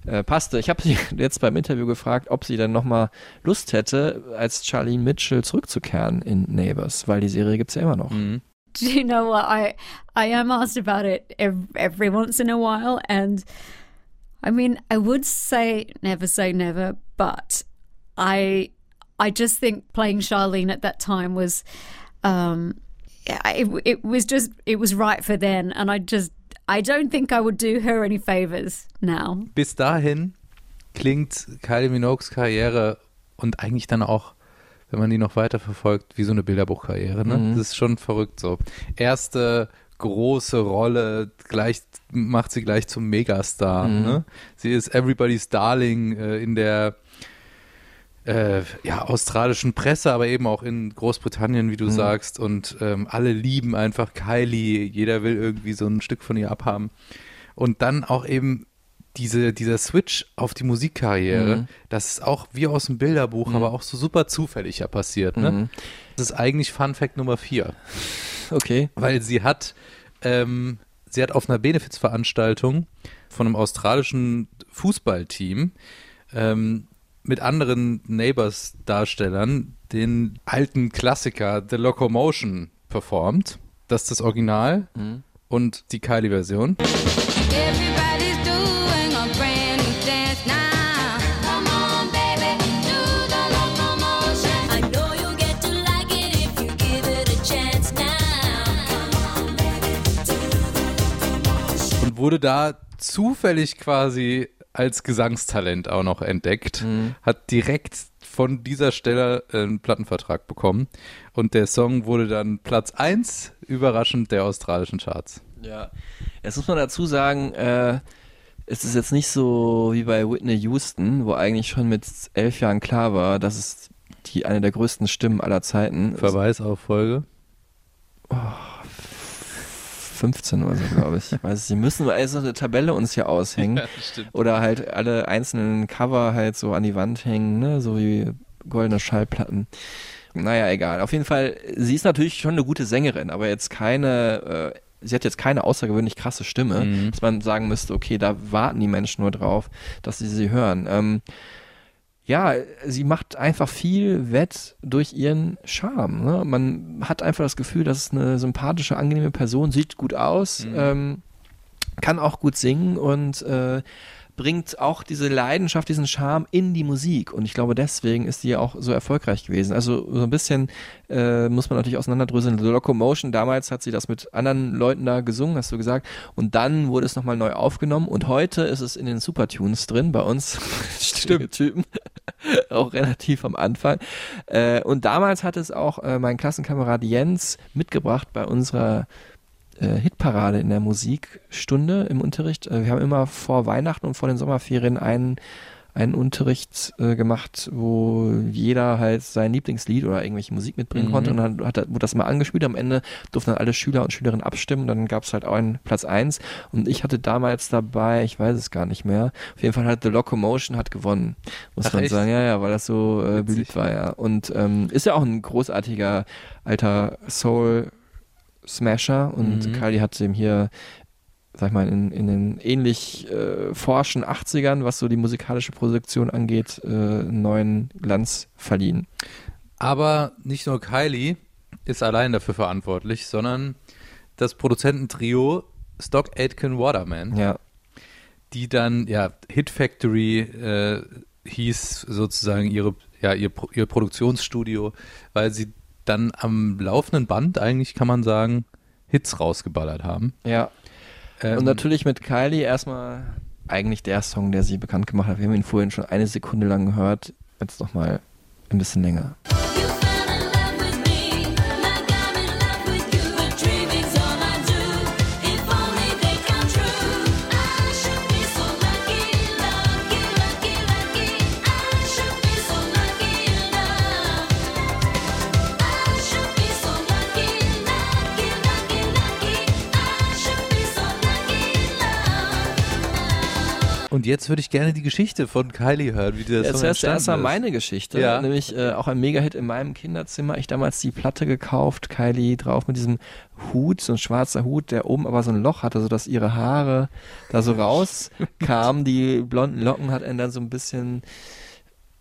C: äh, passte. Ich habe sie (laughs) jetzt beim Interview gefragt, ob sie dann nochmal Lust hätte, als Charlene Mitchell zurückzukehren in Neighbors, weil die Serie gibt's ja immer noch.
B: Mhm.
D: Do you know what? I I am asked about it every, every once in a while, and I mean, I would say never say never, but I I just think playing Charlene at that time was, um, yeah, it, it was just it was right for then, and I just I don't think I would do her any favors now.
B: Bis dahin klingt Kylie Minogues Karriere und eigentlich dann auch, wenn man die noch weiter verfolgt, wie so eine Bilderbuchkarriere. Ne?
C: Mhm.
B: Das ist schon verrückt so. Erste große Rolle, gleich macht sie gleich zum Megastar.
C: Mhm.
B: Ne? Sie ist Everybody's Darling äh, in der äh, ja, australischen Presse, aber eben auch in Großbritannien, wie du
C: Mhm.
B: sagst. Und ähm, alle lieben einfach Kylie. Jeder will irgendwie so ein Stück von ihr abhaben. Und dann auch eben diese, dieser Switch auf die Musikkarriere,
C: Mhm.
B: das ist auch wie aus dem Bilderbuch, aber auch so super zufällig ja passiert. Ne?
C: Mhm.
B: Das ist eigentlich Fun Fact Nummer vier.
C: Okay.
B: weil sie hat, ähm, sie hat auf einer Benefizveranstaltung von einem australischen Fußballteam ähm, mit anderen Neighbors-Darstellern den alten Klassiker The Locomotion performt. Das ist das Original und die Kylie-Version. Wurde da zufällig quasi als Gesangstalent auch noch entdeckt, hat direkt von dieser Stelle einen Plattenvertrag bekommen und der Song wurde dann Platz 1 überraschend der australischen Charts.
C: Ja. Jetzt muss man dazu sagen, äh, es ist jetzt nicht so wie bei Whitney Houston, wo eigentlich schon mit elf Jahren klar war, dass es die eine der größten Stimmen aller Zeiten.
B: Verweis auf Folge.
C: 15 oder so, glaube ich. Ich weiß, sie müssen also eine Tabelle uns hier aushängen. Oder halt alle einzelnen Cover halt so an die Wand hängen, ne? so wie goldene Schallplatten. Naja, egal. Auf jeden Fall, sie ist natürlich schon eine gute Sängerin, aber jetzt keine, äh, sie hat jetzt keine außergewöhnlich krasse Stimme,
B: Mhm.
C: dass man sagen müsste, okay, da warten die Menschen nur drauf, dass sie sie hören. Ähm, ja, sie macht einfach viel wett durch ihren Charme. Ne? Man hat einfach das Gefühl, dass es eine sympathische, angenehme Person, sieht gut aus, ähm, kann auch gut singen und äh, bringt auch diese Leidenschaft, diesen Charme in die Musik. Und ich glaube, deswegen ist die auch so erfolgreich gewesen. Also so ein bisschen äh, muss man natürlich auseinanderdröseln. The Locomotion, damals hat sie das mit anderen Leuten da gesungen, hast du gesagt. Und dann wurde es nochmal neu aufgenommen. Und heute ist es in den Supertunes drin, bei uns. (laughs) Stimmt. Typen. (laughs) auch relativ am Anfang. Äh, und damals hat es auch äh, mein Klassenkamerad Jens mitgebracht bei unserer äh, Hitparade in der Musikstunde im Unterricht. Äh, wir haben immer vor Weihnachten und vor den Sommerferien einen, einen Unterricht äh, gemacht, wo jeder halt sein Lieblingslied oder irgendwelche Musik mitbringen
B: Mhm.
C: konnte und dann hat, wurde das mal angespielt. Am Ende durften dann alle Schüler und Schülerinnen abstimmen. Dann gab es halt auch einen Platz eins und ich hatte damals dabei, ich weiß es gar nicht mehr, auf jeden Fall hat The Locomotion hat gewonnen, muss
B: Ach,
C: man
B: echt?
C: sagen. Ja, ja, weil das so äh, beliebt war, ja. Und ähm, ist ja auch ein großartiger alter Soul Smasher und
B: Mhm.
C: Kylie hat ihm hier, sag ich mal, in, in den ähnlich äh, forschen 80ern, was so die musikalische Produktion angeht, äh, einen neuen Glanz verliehen.
B: Aber nicht nur Kylie ist allein dafür verantwortlich, sondern das Produzententrio Stock Aitken Waterman,
C: Ja,
B: die dann, ja, Hit Factory äh, hieß sozusagen ihre, ja, ihr, ihr Produktionsstudio, weil sie dann am laufenden Band eigentlich, kann man sagen, Hits rausgeballert haben.
C: ja.
B: Ähm,
C: Und natürlich mit Kylie erstmal eigentlich der Song, der sie bekannt gemacht hat. Wir haben ihn vorhin schon eine Sekunde lang gehört. Jetzt noch mal ein bisschen länger.
B: Jetzt würde ich gerne die Geschichte von Kylie hören, wie der
C: Jetzt
B: Song
C: hörst du erstmal
B: entstanden ist.
C: meine Geschichte,
B: Ja.
C: nämlich äh, auch ein Mega-Hit in meinem Kinderzimmer. Ich damals die Platte gekauft, Kylie drauf mit diesem Hut, so ein schwarzer Hut, der oben aber so ein Loch hatte, sodass ihre Haare da so (laughs) rauskamen. Die blonden Locken hat er dann so ein bisschen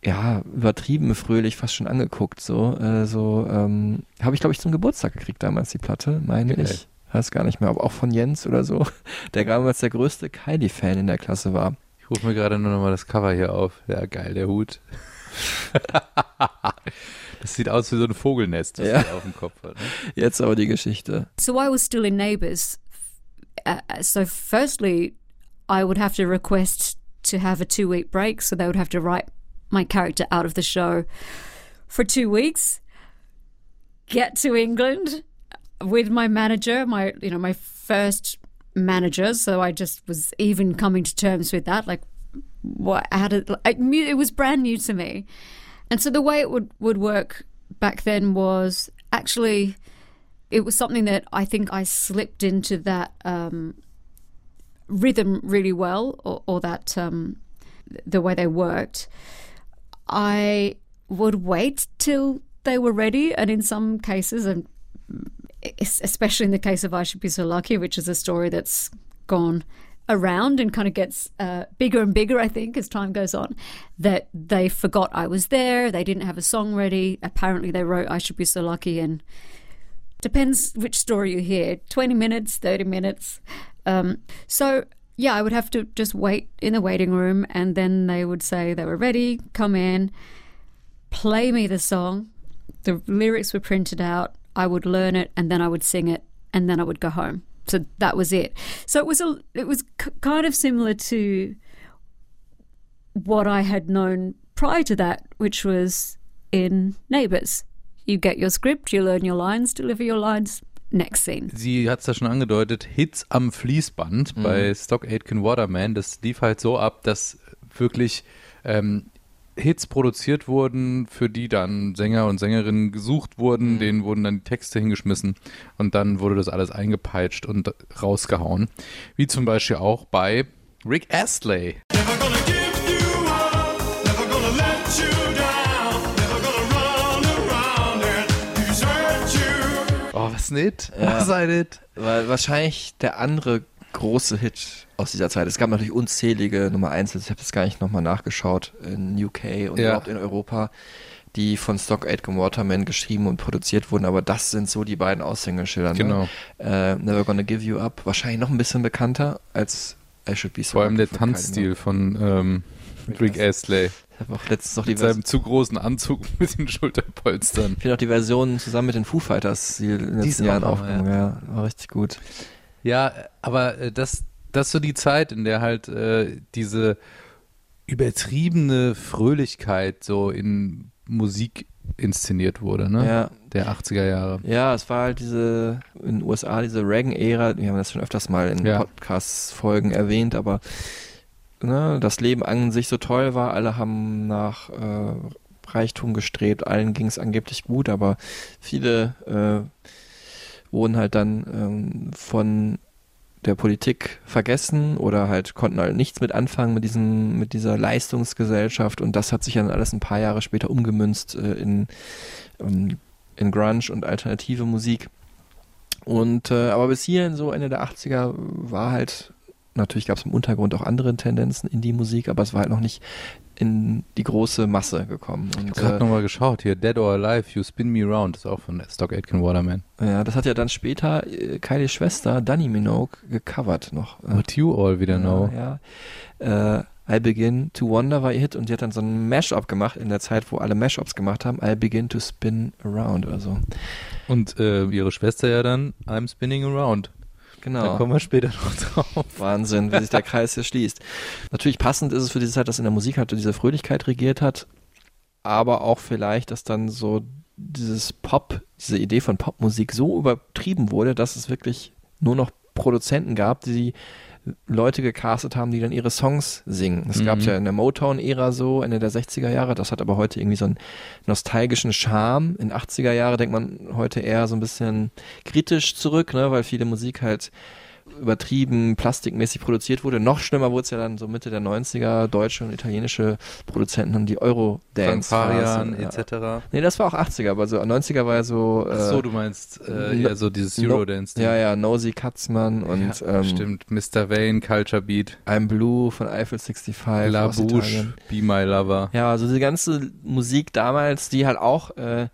C: ja, übertrieben fröhlich fast schon angeguckt, so, äh, so, ähm, habe ich glaube ich zum Geburtstag gekriegt damals die Platte, meine
B: Geil.
C: ich. Weiß gar nicht mehr, aber auch von Jens oder so, (laughs) der damals der größte Kylie-Fan in der Klasse war.
B: Ich rufe mir gerade nur noch mal das Cover hier auf. Ja, geil, der Hut. (laughs) das sieht aus wie so ein Vogelnest, das
C: Ja.
B: sie auf dem Kopf hat. Ne?
C: Jetzt aber die Geschichte.
D: So I was still in Neighbours. Uh, so, firstly, I would have to request to have a two week break. So they would have to write my character out of the show for two weeks, get to England with my manager, my, you know, my first manager. So I just was even coming to terms with that. Like, what, how did, like, it was brand new to me. And so the way it would, would work back then was actually it was something that I think I slipped into that um, rhythm really well or, or that um, the way they worked, I would wait till they were ready. And in some cases, and especially in the case of I Should Be So Lucky, which is a story that's gone around and kind of gets uh, bigger and bigger, I think, as time goes on, that they forgot I was there. They didn't have a song ready. Apparently, they wrote I Should Be So Lucky and depends which story you hear 20 minutes 30 minutes um, so yeah i would have to just wait in the waiting room and then they would say they were ready come in play me the song the lyrics were printed out i would learn it and then i would sing it and then i would go home so that was it so it was a it was k- kind of similar to what i had known prior to that which was in neighbors you get your script you learn your lines deliver your lines next scene
B: Sie hat es ja schon angedeutet, Hits am Fließband
C: Mhm.
B: bei Stock Aitken Waterman. Das lief halt so ab, dass wirklich ähm, Hits produziert wurden, für die dann Sänger und Sängerinnen gesucht wurden,
C: Mhm.
B: denen wurden dann die Texte hingeschmissen und dann wurde das alles eingepeitscht und rausgehauen. Wie zum Beispiel auch bei Rick Astley. Oh, was nicht?
C: Ja.
B: Was ein Hit?
C: Weil wahrscheinlich der andere große Hit aus dieser Zeit. Es gab natürlich unzählige Nummer 1, ich habe das gar nicht nochmal nachgeschaut, in UK und
B: Ja.
C: überhaupt in Europa, die von Stock Aitken Waterman geschrieben und produziert wurden, aber das sind so die beiden Aushängeschilder.
B: Genau.
C: Ne? Äh, Never Gonna Give You Up, wahrscheinlich noch ein bisschen bekannter als I Should Be So
B: Vor allem der Tanzstil von ähm, Rick Astley.
C: Ich habe auch letztens noch die
B: Mit seinem zu großen Anzug (laughs) mit den Schulterpolstern.
C: Ich finde auch die Version zusammen mit den Foo Fighters die in den letzten Jahren aufgenommen. Ja. war richtig gut.
B: Ja, aber äh, das, das ist so die Zeit, in der halt äh, diese übertriebene Fröhlichkeit so in Musik inszeniert wurde, ne?
C: Ja.
B: Der 80er Jahre.
C: Ja, es war halt diese, in den USA diese Reagan-Ära, wir haben das schon öfters mal in
B: Ja.
C: Podcast-Folgen erwähnt, aber ne, das Leben an sich so toll war, alle haben nach äh, Reichtum gestrebt, allen ging es angeblich gut, aber viele äh, wurden halt dann ähm, von der Politik vergessen oder halt konnten halt nichts mit anfangen mit diesem mit dieser Leistungsgesellschaft. Und das hat sich dann alles ein paar Jahre später umgemünzt äh, in ähm, in Grunge und alternative Musik. Und äh, aber bis hierhin so Ende der 80er war halt natürlich gab es im Untergrund auch andere Tendenzen in die Musik aber es war halt noch nicht in die große Masse gekommen
B: Ich
C: und
B: habe gerade
C: äh,
B: nochmal geschaut hier, Dead or Alive, You Spin Me Round, ist auch von Stock Aitken Waterman.
C: ja das hat ja dann später äh, Kylie's Schwester Dani Minogue gecovert noch äh,
B: What you all wieder know.
C: Ja, ja. Äh, I Begin to Wonder war ihr Hit und die hat dann so ein Mashup gemacht in der Zeit, wo alle Mashups gemacht haben. I Begin to Spin Around oder so.
B: Und äh, ihre Schwester ja dann I'm Spinning Around.
C: Genau.
B: Da kommen wir später noch drauf.
C: Wahnsinn, wie sich der (laughs) Kreis hier schließt. Natürlich passend ist es für diese Zeit, dass in der Musik halt diese Fröhlichkeit regiert hat, aber auch vielleicht, dass dann so dieses Pop, diese Idee von Popmusik so übertrieben wurde, dass es wirklich nur noch Produzenten gab, die Leute gecastet haben, die dann ihre Songs singen. Das
B: Mhm.
C: gab es ja in der Motown-Ära so, Ende der 60er Jahre. Das hat aber heute irgendwie so einen nostalgischen Charme. In 80er Jahre denkt man heute eher so ein bisschen kritisch zurück, ne, weil viele Musik halt übertrieben plastikmäßig produziert wurde. Noch schlimmer wurde es ja dann so Mitte der 90er. Deutsche und italienische Produzenten haben die Euro-Dance.
B: Farian
C: ja.
B: etc.
C: Nee, das war auch 80er, aber so 90er war ja so.
B: Ach so,
C: äh,
B: du meinst äh,
C: no-
B: so dieses
C: no-
B: Eurodance-Ding.
C: Ja, ja, Nosy Katzmann und
B: ja,
C: ähm,
B: stimmt. Mr. Vane, Culture Beat,
C: I'm Blue von Eiffel 65
B: La Bouche. Be My Lover.
C: Ja, also die ganze Musik damals, die halt auch äh,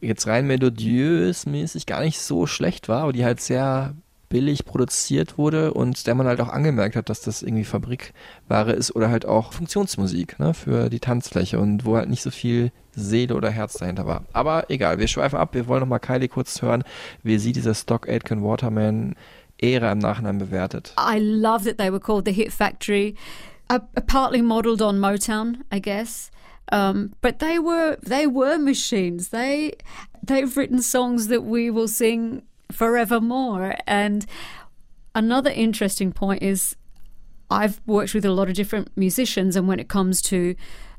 C: jetzt rein melodiös mäßig gar nicht so schlecht war, aber die halt sehr billig produziert wurde und der man halt auch angemerkt hat, dass das irgendwie Fabrikware ist oder halt auch Funktionsmusik ne, für die Tanzfläche und wo halt nicht so viel Seele oder Herz dahinter war. Aber egal, wir schweifen ab, wir wollen nochmal Kylie kurz hören, wie sie diese Stock Aitken Waterman Ära im Nachhinein bewertet.
D: I love that they were called the Hit Factory, uh, partly modelled on Motown, I guess. Um, but they were they were machines. They they've written songs that we will sing forevermore. And another interesting point is I've worked with a lot of different musicians, and when it comes to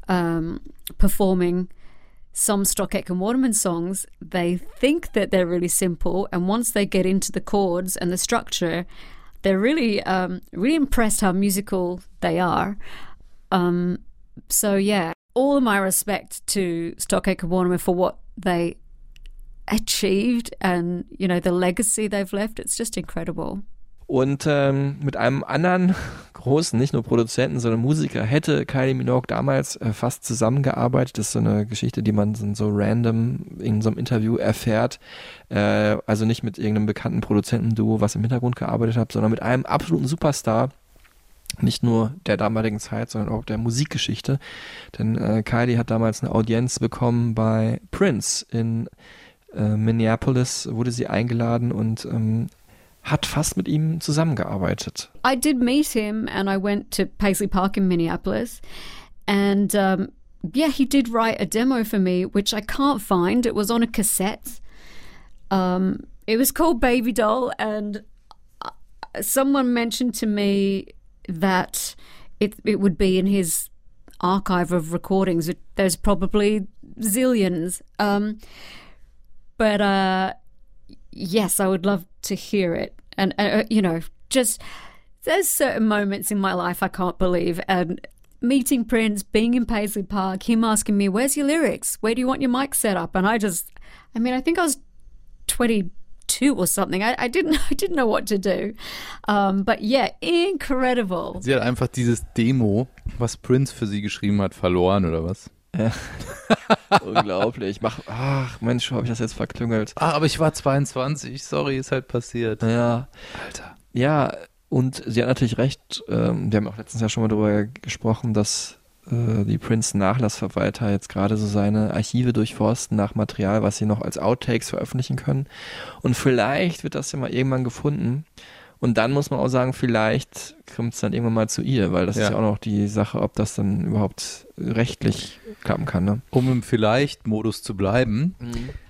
D: um, performing some Stock Aitken Waterman songs, they think that they're really simple, and once they get into the chords and the structure, they're really um, really impressed how musical they are. Um, so yeah, all my respect to Stockacre Waterman for what they achieved and you know the legacy they've left. It's just incredible.
C: Und ähm, mit einem anderen (laughs) großen, nicht nur Produzenten, sondern Musiker, hätte Kylie Minogue damals äh, fast zusammengearbeitet. Das ist so eine Geschichte, die man so, random in so einem Interview erfährt. Äh, also nicht mit irgendeinem bekannten Produzentenduo, was im Hintergrund gearbeitet hat, sondern mit einem absoluten Superstar. Nicht nur der damaligen Zeit, sondern auch der Musikgeschichte. Denn äh, Kylie hat damals eine Audienz bekommen bei Prince in äh, Minneapolis, wurde sie eingeladen und ähm, hat fast mit ihm zusammengearbeitet.
D: I did meet him and I went to Paisley Park in Minneapolis. And um, yeah, he did write a demo for me, which I can't find. It was on a cassette. Um, it was called Baby Doll. And uh, someone mentioned to me that it, it would be in his archive of recordings. There's probably zillions. Um, but uh, yes, I would love to hear it. And, uh, you know, just there's certain moments in my life I can't believe. And meeting Prince, being in Paisley Park, him asking me, Where's your lyrics? Where do you want your mic set up? And I just, I mean, I think I was 22 or something. I, I didn't (laughs) I didn't know what to do. Um, but yeah, incredible.
B: Sie hat einfach dieses Demo, was Prince für sie geschrieben hat, verloren oder was?
C: Ja. (laughs) (laughs) Unglaublich. Mach, ach Mensch, habe ich das jetzt verklüngelt.
B: Ah, aber ich war 22, sorry, ist halt passiert.
C: Ja.
B: Alter.
C: Ja, und sie hat natürlich recht. Ähm, wir haben auch letztens ja schon mal darüber gesprochen, dass äh, die Prince-Nachlassverwalter jetzt gerade so seine Archive durchforsten nach Material, was sie noch als Outtakes veröffentlichen können. Und vielleicht wird das ja mal irgendwann gefunden. Und dann muss man auch sagen, vielleicht kommt es dann irgendwann mal zu ihr, weil das
B: Ja.
C: ist ja auch noch die Sache, ob das dann überhaupt rechtlich klappen kann. Ne?
B: Um im Vielleicht-Modus zu bleiben,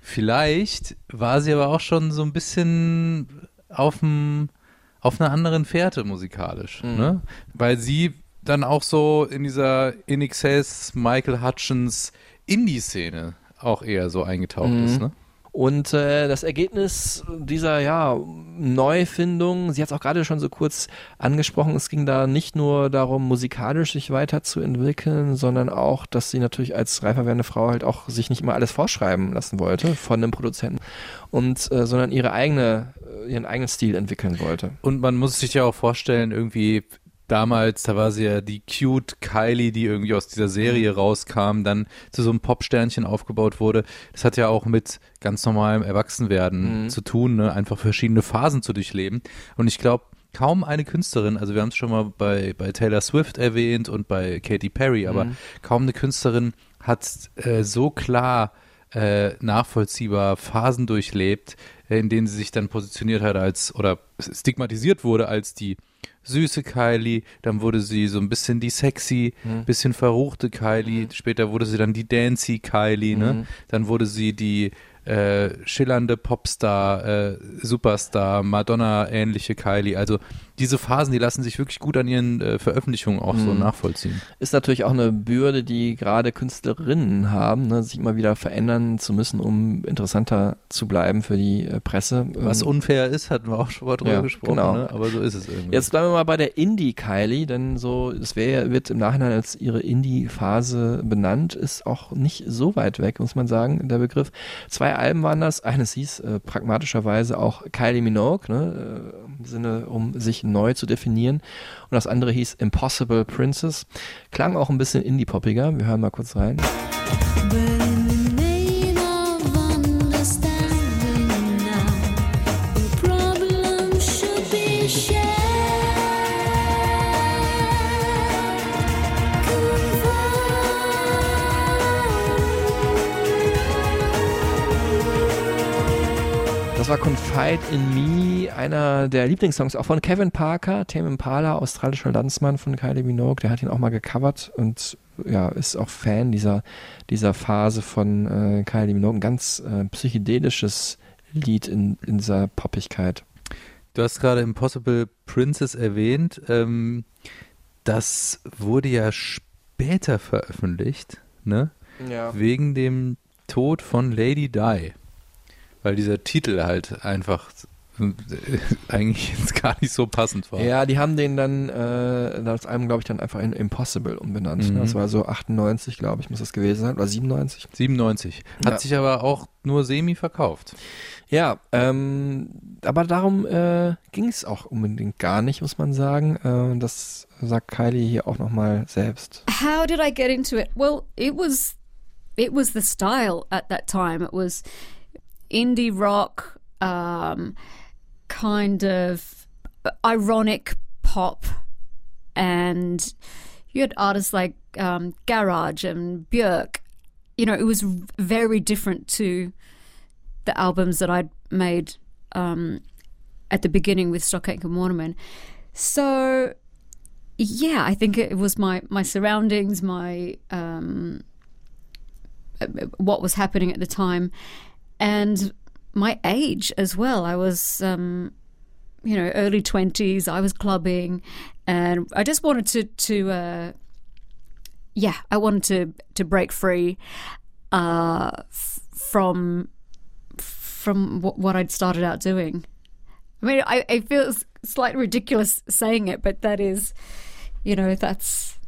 B: vielleicht war sie aber auch schon so ein bisschen auf dem auf einer anderen Fährte musikalisch,
C: Mhm.
B: ne? Weil sie dann auch so in dieser In Excess, Michael Hutchins Indie-Szene auch eher so eingetaucht
C: Mhm.
B: ist, ne?
C: Und äh, das Ergebnis dieser ja, Neufindung, sie hat es auch gerade schon so kurz angesprochen, es ging da nicht nur darum, musikalisch sich weiterzuentwickeln, sondern auch, dass sie natürlich als reifer werdende Frau halt auch sich nicht immer alles vorschreiben lassen wollte von einem Produzenten und äh, sondern ihre eigene, äh, ihren eigenen Stil entwickeln wollte.
B: Und man muss sich ja auch vorstellen, irgendwie damals, da war sie ja die cute Kylie, die irgendwie aus dieser Serie rauskam, dann zu so einem Popsternchen aufgebaut wurde. Das hat ja auch mit ganz normalem Erwachsenwerden
C: Mhm.
B: zu tun, ne? einfach verschiedene Phasen zu durchleben. Und ich glaube, kaum eine Künstlerin, also wir haben es schon mal bei, bei Taylor Swift erwähnt und bei Katy Perry, aber
C: Mhm.
B: kaum eine Künstlerin hat äh, so klar äh, nachvollziehbar Phasen durchlebt, äh, in denen sie sich dann positioniert hat als oder stigmatisiert wurde als die süße Kylie, dann wurde sie so ein bisschen die sexy,
C: Mhm.
B: bisschen verruchte Kylie, später wurde sie dann die dancy Kylie,
C: Mhm.
B: ne? Dann wurde sie die äh, schillernde Popstar, äh, Superstar, Madonna-ähnliche Kylie. Also diese Phasen, die lassen sich wirklich gut an ihren äh, Veröffentlichungen auch so
C: Mhm.
B: nachvollziehen.
C: Ist natürlich auch eine Bürde, die gerade Künstlerinnen haben, ne, sich immer wieder verändern zu müssen, um interessanter zu bleiben für die äh, Presse.
B: Was
C: Ähm,
B: unfair ist, hatten wir auch schon mal drüber
C: Ja,
B: gesprochen,
C: genau.
B: ne? aber so ist es irgendwie.
C: Jetzt bleiben wir mal bei der Indie-Kylie, denn so, es wär, wird im Nachhinein als ihre Indie-Phase benannt, ist auch nicht so weit weg, muss man sagen, der Begriff. Zwei Alben waren das, eines hieß äh, pragmatischerweise auch Kylie Minogue, ne, äh, Sinne, um sich neu zu definieren. Und das andere hieß Impossible Princess. Klang auch ein bisschen Indie-poppiger, wir hören mal kurz rein.
E: But
C: war Confide in Me, einer der Lieblingssongs auch von Kevin Parker, Tame Impala, australischer Landsmann von Kylie Minogue. Der hat ihn auch mal gecovert und ja, ist auch Fan dieser, dieser Phase von äh, Kylie Minogue. Ein ganz äh, psychedelisches Lied in, in dieser Poppigkeit.
B: Du hast gerade Impossible Princess erwähnt. Ähm, das wurde ja später veröffentlicht, ne?
C: Ja.
B: Wegen dem Tod von Lady Di. Weil dieser Titel halt einfach äh, (laughs) eigentlich jetzt gar nicht so passend war.
C: Ja, die haben den dann, äh, das Album, glaube ich, dann einfach in Impossible umbenannt.
B: Mhm.
C: Ne? Das war so 98, glaube ich, muss das gewesen sein. Oder 97.
B: 97. Hat
C: Ja.
B: sich aber auch nur semi verkauft.
C: Ja, ähm, aber darum äh, ging es auch unbedingt gar nicht, muss man sagen. Äh, das sagt Kylie hier auch nochmal selbst.
D: How did I get into it? Well, it was it was the style at that time. It was indie rock, um, kind of ironic pop, and you had artists like um, Garage and Björk. You know, it was very different to the albums that I'd made um, at the beginning with Stockake and Waterman. So yeah, I think it was my my surroundings, my um, uh, what was happening at the time, and my age as well. I was, um, you know, early twenties. I was clubbing, and I just wanted to to uh, yeah, I wanted to to break free uh, f- from from what, what I'd started out doing. I mean, I, I feel slightly ridiculous saying it, but that is, you know, that's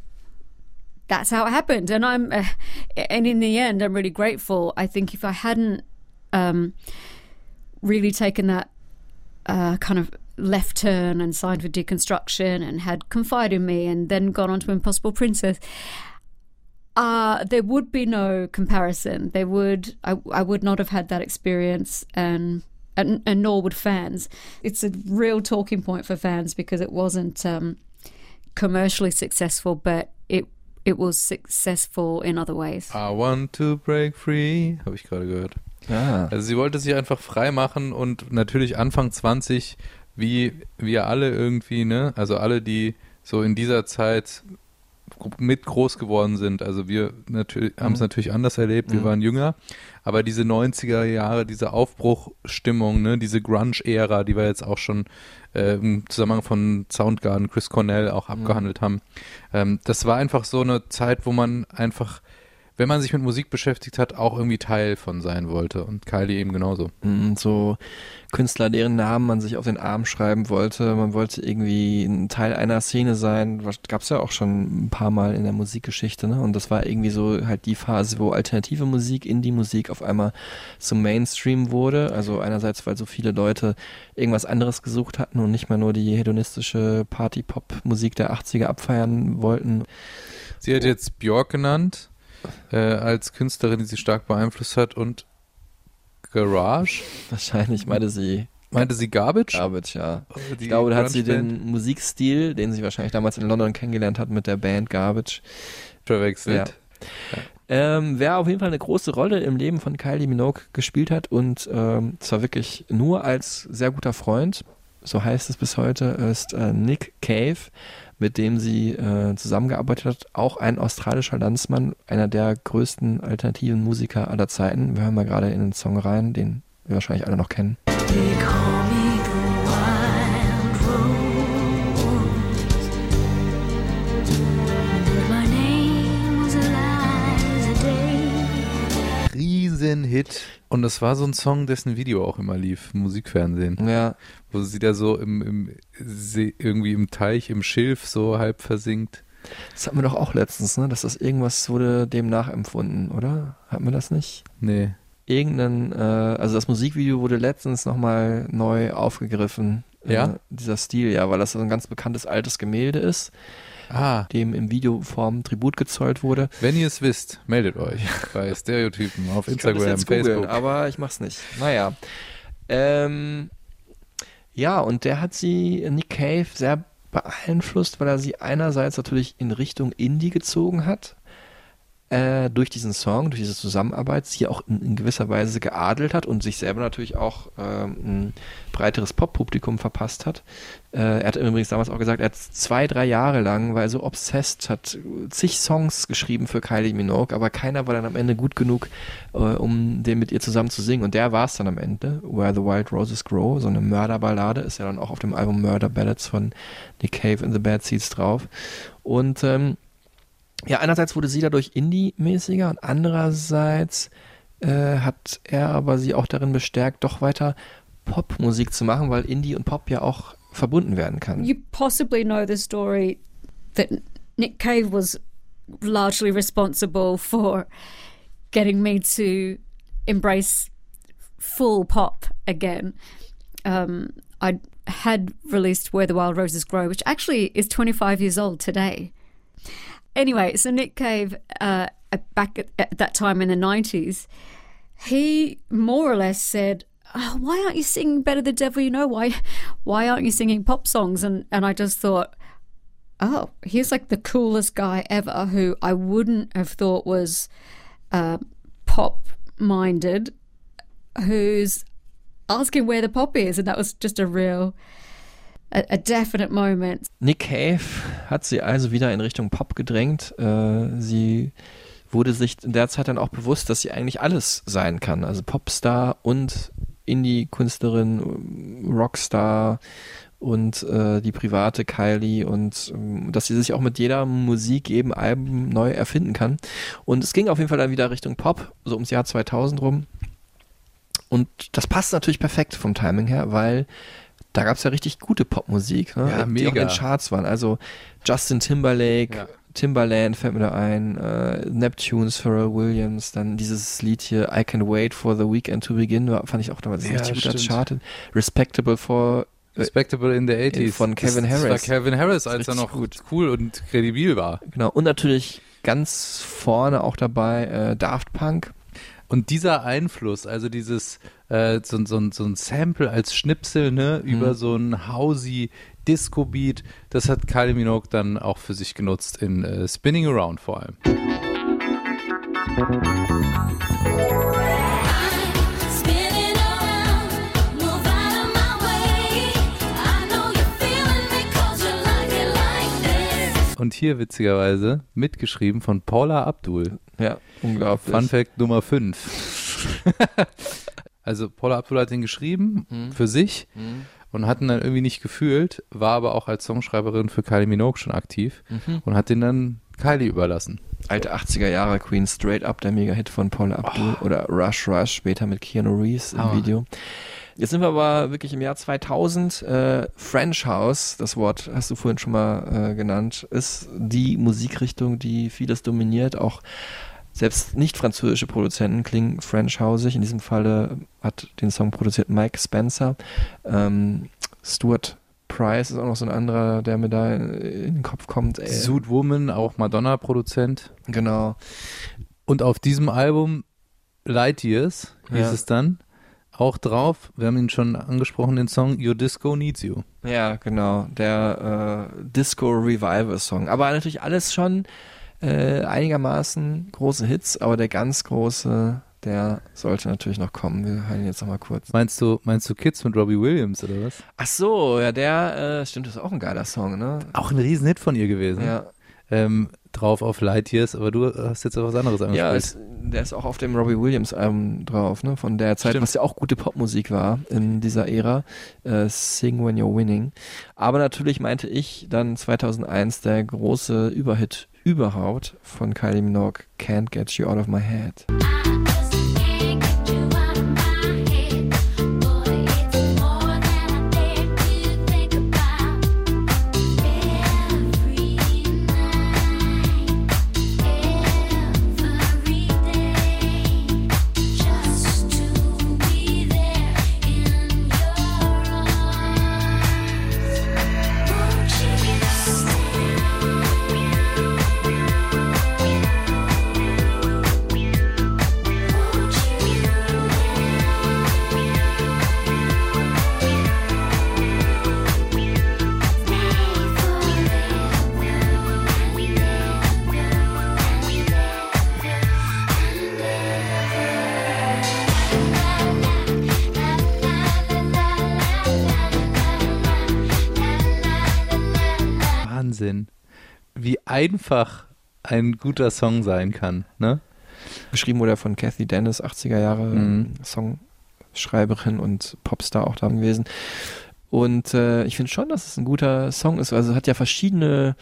D: that's how it happened. And I'm, uh, and in the end, I'm really grateful. I think if I hadn't um, really taken that uh, kind of left turn and signed for deconstruction and had confided in me and then gone on to Impossible Princess, uh, there would be no comparison. There would I, I would not have had that experience and, and and nor would fans. It's a real talking point for fans because it wasn't um, commercially successful, but it it was successful in other ways.
B: I want to break free, habe ich gerade gehört.
C: Ah.
B: Also sie wollte sich einfach frei machen und natürlich Anfang 20, wie wir alle irgendwie, ne? Also alle, die so in dieser Zeit mit groß geworden sind. Also wir natürlich, haben es natürlich anders erlebt, wir
C: Mhm.
B: waren jünger, aber diese 90er Jahre, diese Aufbruchstimmung, ne, diese Grunge-Ära, die wir jetzt auch schon äh, im Zusammenhang von Soundgarden, Chris Cornell auch abgehandelt haben, ähm, das war einfach so eine Zeit, wo man einfach, wenn man sich mit Musik beschäftigt hat, auch irgendwie Teil von sein wollte und Kylie eben genauso.
C: Mm, So Künstler, deren Namen man sich auf den Arm schreiben wollte. Man wollte irgendwie ein Teil einer Szene sein. Gab es ja auch schon ein paar Mal in der Musikgeschichte. Ne? Und das war irgendwie so halt die Phase, wo alternative Musik, Indie-Musik auf einmal zum Mainstream wurde. Also einerseits, weil so viele Leute irgendwas anderes gesucht hatten und nicht mehr nur die hedonistische Party-Pop-Musik der 80er abfeiern wollten.
B: Sie hat jetzt Björk genannt, äh, als Künstlerin, die sie stark beeinflusst hat und Garage.
C: Wahrscheinlich meinte sie
B: Meinte sie Garbage?
C: Garbage, ja.
B: Die
C: Ich glaube, da hat sie den Musikstil, den sie wahrscheinlich damals in London kennengelernt hat mit der Band Garbage.
B: verwechselt.
C: Ähm, wer auf jeden Fall eine große Rolle im Leben von Kylie Minogue gespielt hat und ähm, zwar wirklich nur als sehr guter Freund, so heißt es bis heute, ist äh, Nick Cave, mit dem sie äh, zusammengearbeitet hat, auch ein australischer Landsmann, einer der größten alternativen Musiker aller Zeiten. Wir hören mal gerade in den Song rein, den wir wahrscheinlich alle noch kennen.
B: Riesenhit. Und das war so ein Song, dessen Video auch immer lief, Musikfernsehen.
C: Ja,
B: Wo sie da so im, im See, irgendwie im Teich, im Schilf so halb versinkt.
C: das hatten wir doch auch letztens, ne? dass das irgendwas wurde dem nachempfunden, oder? Hatten wir das nicht?
B: Nee.
C: irgendeinen, äh, also das Musikvideo wurde letztens nochmal neu aufgegriffen.
B: Ja?
C: Äh, dieser Stil, ja, weil das so ein ganz bekanntes altes Gemälde ist,
B: Ah,
C: dem im Videoform Tribut gezollt wurde.
B: wenn ihr es wisst, meldet euch (laughs) bei Stereotypen auf
C: Ich
B: Instagram,
C: googeln,
B: Facebook.
C: aber ich mach's nicht. Naja. Ähm, ja, und der hat sie, Nick Cave, sehr beeinflusst, weil er sie einerseits natürlich in Richtung Indie gezogen hat, äh, durch diesen Song, durch diese Zusammenarbeit, sie auch in, in gewisser Weise geadelt hat und sich selber natürlich auch ähm, ein breiteres Pop-Publikum verpasst hat. Äh, er hat übrigens damals auch gesagt, er hat zwei, drei Jahre lang, er so obsessed, hat zig Songs geschrieben für Kylie Minogue, aber keiner war dann am Ende gut genug, äh, um den mit ihr zusammen zu singen. Und der war es dann am Ende, Where the Wild Roses Grow, so eine Mörderballade, ist ja dann auch auf dem Album Murder Ballads von Nick Cave and the Bad Seeds drauf. Und ähm, ja, einerseits wurde sie dadurch Indie-mäßiger und andererseits äh, hat er aber sie auch darin bestärkt, doch weiter Popmusik zu machen, weil Indie und Pop ja auch verbunden werden kann.
D: You possibly know the story that Nick Cave was largely responsible for getting me to embrace full pop again. Um, I had released Where the Wild Roses Grow, which actually is 25 years old today. Anyway, so Nick Cave, uh, back at, at that time in the 90s, he more or less said, oh, "Why aren't you singing "Better the Devil You Know"? Why, why aren't you singing pop songs?" And and I just thought, oh, he's like the coolest guy ever, who I wouldn't have thought was uh, pop minded, who's asking where the pop is, and that was just a real, a, a definite moment.
C: Nick Cave hat sie also wieder in Richtung Pop gedrängt. Äh, sie wurde sich in der Zeit dann auch bewusst, dass sie eigentlich alles sein kann. Also Popstar und Indie-Künstlerin, Rockstar und äh, die private Kylie und ähm, dass sie sich auch mit jeder Musik, jedem Album neu erfinden kann. Und es ging auf jeden Fall dann wieder Richtung Pop, so ums Jahr 2000 rum. Und das passt natürlich perfekt vom Timing her, weil da gab es ja richtig gute Popmusik, ne?
B: Ja,
C: die auch in den Charts waren. Also Justin Timberlake,
B: Ja.
C: Timberland fällt mir da ein, äh, Neptunes, Pharrell Williams, dann dieses Lied hier I Can Wait for the Weekend to Begin, war, fand ich auch damals
B: Ja,
C: richtig guter
B: stimmt.
C: Charted. Respectable for
B: Respectable in the 80s.
C: Von Kevin
B: das,
C: Harris.
B: Das war Kevin Harris, als er noch
C: gut.
B: cool und kredibil war.
C: Genau, und natürlich ganz vorne auch dabei äh, Daft Punk.
B: Und dieser Einfluss, also dieses äh, so, so, so ein Sample als Schnipsel, ne,
C: Mhm.
B: über so ein housey Disco-Beat, das hat Kylie Minogue dann auch für sich genutzt in äh, Spinning Around vor allem. Und hier witzigerweise mitgeschrieben von Paula Abdul.
C: Ja, unglaublich.
B: Fun Fact Nummer 5. (laughs) also Paula Abdul hat den geschrieben
C: Mhm.
B: für sich
C: Mhm.
B: und hat ihn dann irgendwie nicht gefühlt, war aber auch als Songschreiberin für Kylie Minogue schon aktiv
C: Mhm.
B: und hat den dann Kylie überlassen.
C: Alte 80er Jahre Queen Straight Up, der Mega-Hit von Paula Abdul oder Rush Rush, später mit Keanu Reeves im
B: Hammer.
C: Video. Jetzt sind wir aber wirklich im Jahr 2000. Äh, French House, das Wort hast du vorhin schon mal äh, genannt, ist die Musikrichtung, die vieles dominiert. Auch selbst nicht französische Produzenten klingen French Houseig. In diesem Falle hat den Song produziert Mike Spencer. Ähm, Stuart Price ist auch noch so ein anderer, der mir da in, in den Kopf kommt. Ey.
B: Suit Woman, auch Madonna-Produzent.
C: Genau.
B: Und auf diesem Album Light Years hieß
C: Ja.
B: es dann auch drauf, wir haben ihn schon angesprochen, den Song Your Disco Needs You.
C: Ja, genau. Der äh, Disco Revival Song. Aber natürlich alles schon äh, einigermaßen große Hits, aber der ganz große, der sollte natürlich noch kommen. Wir hören ihn jetzt nochmal kurz.
B: Meinst du, meinst du Kids mit Robbie Williams oder was?
C: Ach so, ja, der, äh, stimmt, das ist auch ein geiler Song, ne?
B: Auch ein Riesenhit von ihr gewesen.
C: Ja,
B: Ähm, drauf auf Light Years, aber du hast jetzt auch was anderes
C: ja
B: angesprochen.
C: es, der ist auch auf dem Robbie Williams Album drauf, ne? Von der Zeit,
B: Stimmt.
C: was ja auch gute Popmusik war in dieser Ära. Äh, Sing When You're Winning. Aber natürlich meinte ich dann 2001 der große Überhit überhaupt von Kylie Minogue, Can't Get You Out of My Head.
B: Einfach ein guter Song sein kann, ne?
C: Geschrieben wurde er von Kathy Dennis, 80er Jahre
B: Mhm.
C: Songschreiberin und Popstar auch da gewesen. Und äh, ich finde schon, dass es ein guter Song ist. Also es hat ja verschiedene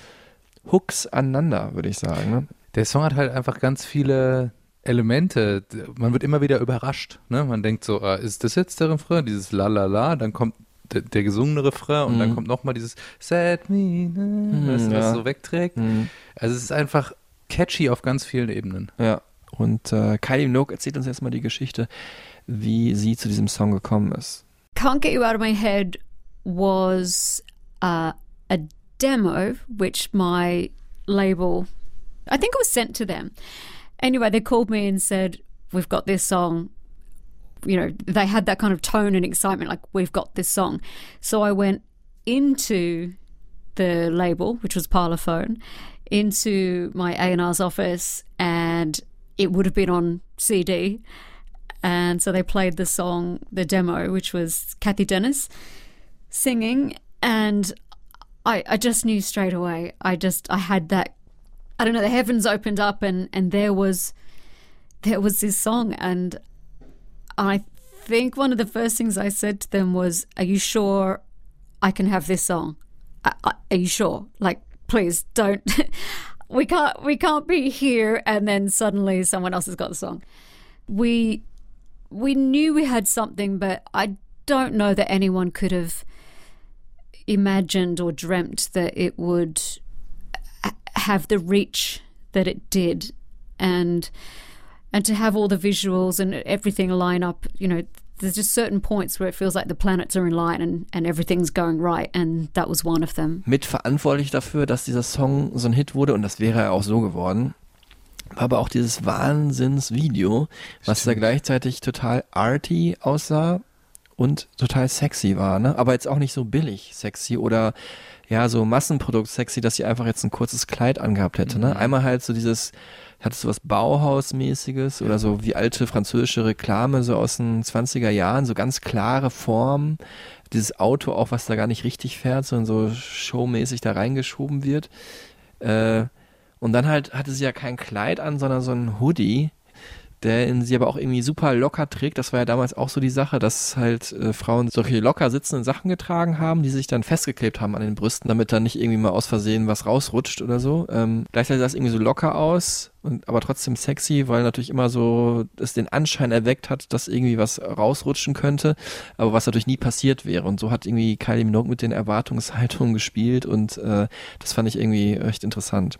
C: Hooks aneinander, würde ich sagen. Ne?
B: Der Song hat halt einfach ganz viele Elemente, man wird immer wieder überrascht. Ne? Man denkt so, ah, ist das jetzt der Refrain? Dieses La La La, dann kommt der, der gesungene Refrain und dann
C: Mhm.
B: kommt nochmal dieses Set me, ne? weißt du, was
C: ja.
B: so wegträgt.
C: Mhm.
B: Also es ist einfach catchy auf ganz vielen Ebenen.
C: Ja. Und äh, Kylie Minogue erzählt uns jetzt mal die Geschichte, wie sie zu diesem Song gekommen ist.
D: Can't Get You Out of My Head was uh, a demo which my label, I think it was sent to them. Anyway, they called me and said, We've got this song. You know, they had that kind of tone and excitement, like, We've got this song. So I went into the label, which was Parlophone, into my A&R's office, and it would have been on CD. And so they played the song, the demo, which was Kathy Dennis singing. And I, I just knew straight away. I just, I had that, I don't know, the heavens opened up and, and there was, there was this song. And I think one of the first things I said to them was, Are you sure I can have this song? Are you sure? Like, please don't. (laughs) we can't. We can't be here, and then suddenly someone else has got the song. We we knew we had something, but I don't know that anyone could have imagined or dreamt that it would have the reach that it did, and and to have all the visuals and everything line up. You know, there's just certain points where it feels like the planets are in line and and everything's going right, and that was one of them.
C: Mitverantwortlich dafür, dass dieser Song so ein Hit wurde, und das wäre ja auch so geworden, war aber auch dieses Wahnsinnsvideo, was da gleichzeitig total arty aussah und total sexy war, ne? Aber jetzt auch nicht so billig sexy oder ja, so Massenprodukt sexy, dass sie einfach jetzt ein kurzes Kleid angehabt hätte, ne? Einmal halt so dieses, hattest du was Bauhausmäßiges oder so wie alte französische Reklame so aus den 20er Jahren, so ganz klare Formen, dieses Auto auch, was da gar nicht richtig fährt, sondern so showmäßig da reingeschoben wird. Äh, und dann halt hatte sie ja kein Kleid an, sondern so ein Hoodie, der in sie aber auch irgendwie super locker trägt. Das war ja damals auch so die Sache, dass halt äh, Frauen solche locker sitzenden Sachen getragen haben, die sich dann festgeklebt haben an den Brüsten, damit dann nicht irgendwie mal aus Versehen was rausrutscht oder so. Ähm, gleichzeitig sah es irgendwie so locker aus, und, aber trotzdem sexy, weil natürlich immer so es den Anschein erweckt hat, dass irgendwie was rausrutschen könnte, aber was natürlich nie passiert wäre. Und so hat irgendwie Kylie Minogue mit den Erwartungshaltungen gespielt und äh, das fand ich irgendwie echt interessant.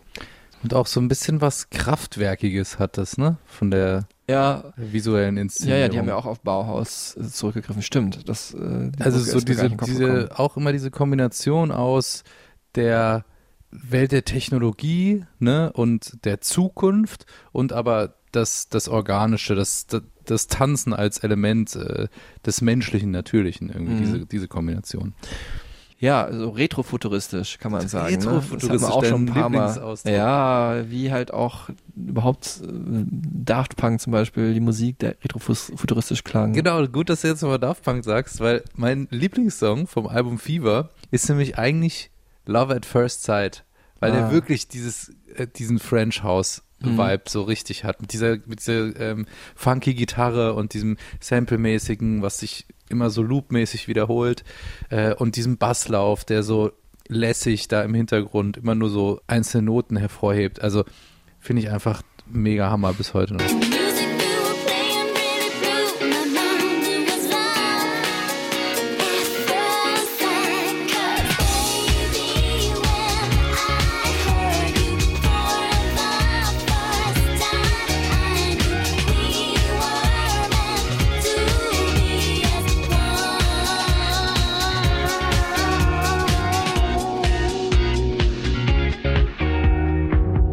B: Und auch so ein bisschen was Kraftwerkiges hat das, ne? Von der
C: Ja,
B: visuellen
C: Ja,
B: Inszenierung.
C: ja, die haben ja auch auf Bauhaus äh, zurückgegriffen. Stimmt. Das, äh,
B: Also so diese, diese, auch immer diese Kombination aus der Welt der Technologie, ne, und der Zukunft und aber das, das Organische, das, das, das Tanzen als Element äh, des Menschlichen, Natürlichen, irgendwie,
C: Mhm.
B: diese, diese Kombination.
C: Ja, so retrofuturistisch kann man sagen.
B: Retrofuturistisch,
C: ne? Das auch schon ein paar Mal. Ja, wie halt auch überhaupt äh, Daft Punk zum Beispiel, die Musik, der retrofuturistisch klang.
B: Genau, gut, dass du jetzt nochmal Daft Punk sagst, weil mein Lieblingssong vom Album Fever ist nämlich eigentlich Love at First Sight, weil
C: Ah.
B: der wirklich dieses, äh, diesen French House Vibe so richtig hat. Mit dieser, mit dieser ähm, funky Gitarre und diesem Sample-mäßigen, was sich immer so loopmäßig wiederholt äh, und diesem Basslauf, der so lässig da im Hintergrund immer nur so einzelne Noten hervorhebt. Also finde ich einfach mega Hammer bis heute noch.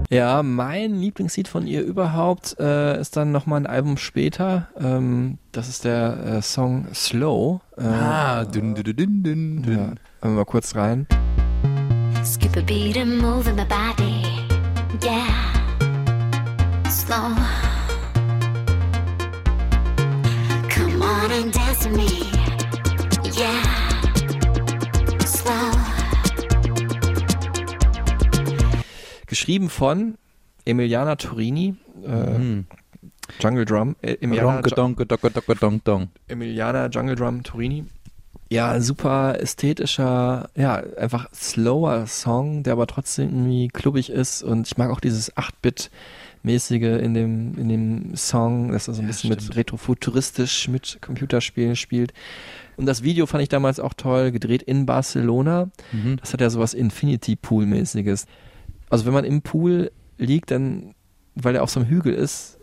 C: Ja, mein Lieblingslied von ihr überhaupt äh, ist dann nochmal ein Album später. Ähm, das ist der äh, Song Slow. Äh,
B: Ah, dünn, dünn, dünn, dünn, dünn.
C: ja, hören wir mal kurz rein.
E: Skip a beat and move in my body. Yeah. Slow. Come on and dance with me.
C: Geschrieben von Emiliana Torini, äh,
B: Mhm.
C: Jungle Drum. Äh, Emiliana,
B: Donke, donke, donke, donke, donke, donke.
C: Emiliana Jungle Drum Torini. Ja, super ästhetischer, ja, einfach slower Song, der aber trotzdem irgendwie klubbig ist und ich mag auch dieses 8-Bit mäßige in dem, in dem Song, dass er so ein
B: Ja,
C: bisschen mit
B: stimmt.
C: retrofuturistisch mit Computerspielen spielt. Und das Video fand ich damals auch toll, gedreht in Barcelona.
B: Mhm.
C: Das hat ja sowas Infinity Pool-mäßiges. Also wenn man im Pool liegt, dann, weil er auf so einem Hügel ist,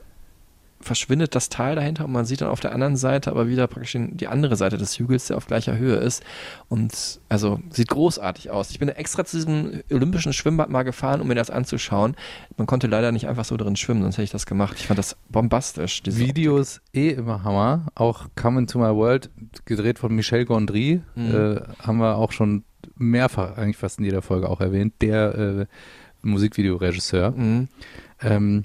C: verschwindet das Tal dahinter und man sieht dann auf der anderen Seite aber wieder praktisch die andere Seite des Hügels, der auf gleicher Höhe ist. Und also sieht großartig aus. Ich bin extra zu diesem olympischen Schwimmbad mal gefahren, um mir das anzuschauen. Man konnte leider nicht einfach so drin schwimmen, sonst hätte ich das gemacht. Ich fand das bombastisch.
B: Videos eh immer Hammer. Auch Come Into My World, gedreht von Michel Gondry,
C: Mhm.
B: äh, haben wir auch schon mehrfach, eigentlich fast in jeder Folge auch erwähnt, der äh, Musikvideoregisseur.
C: Mhm.
B: Ähm,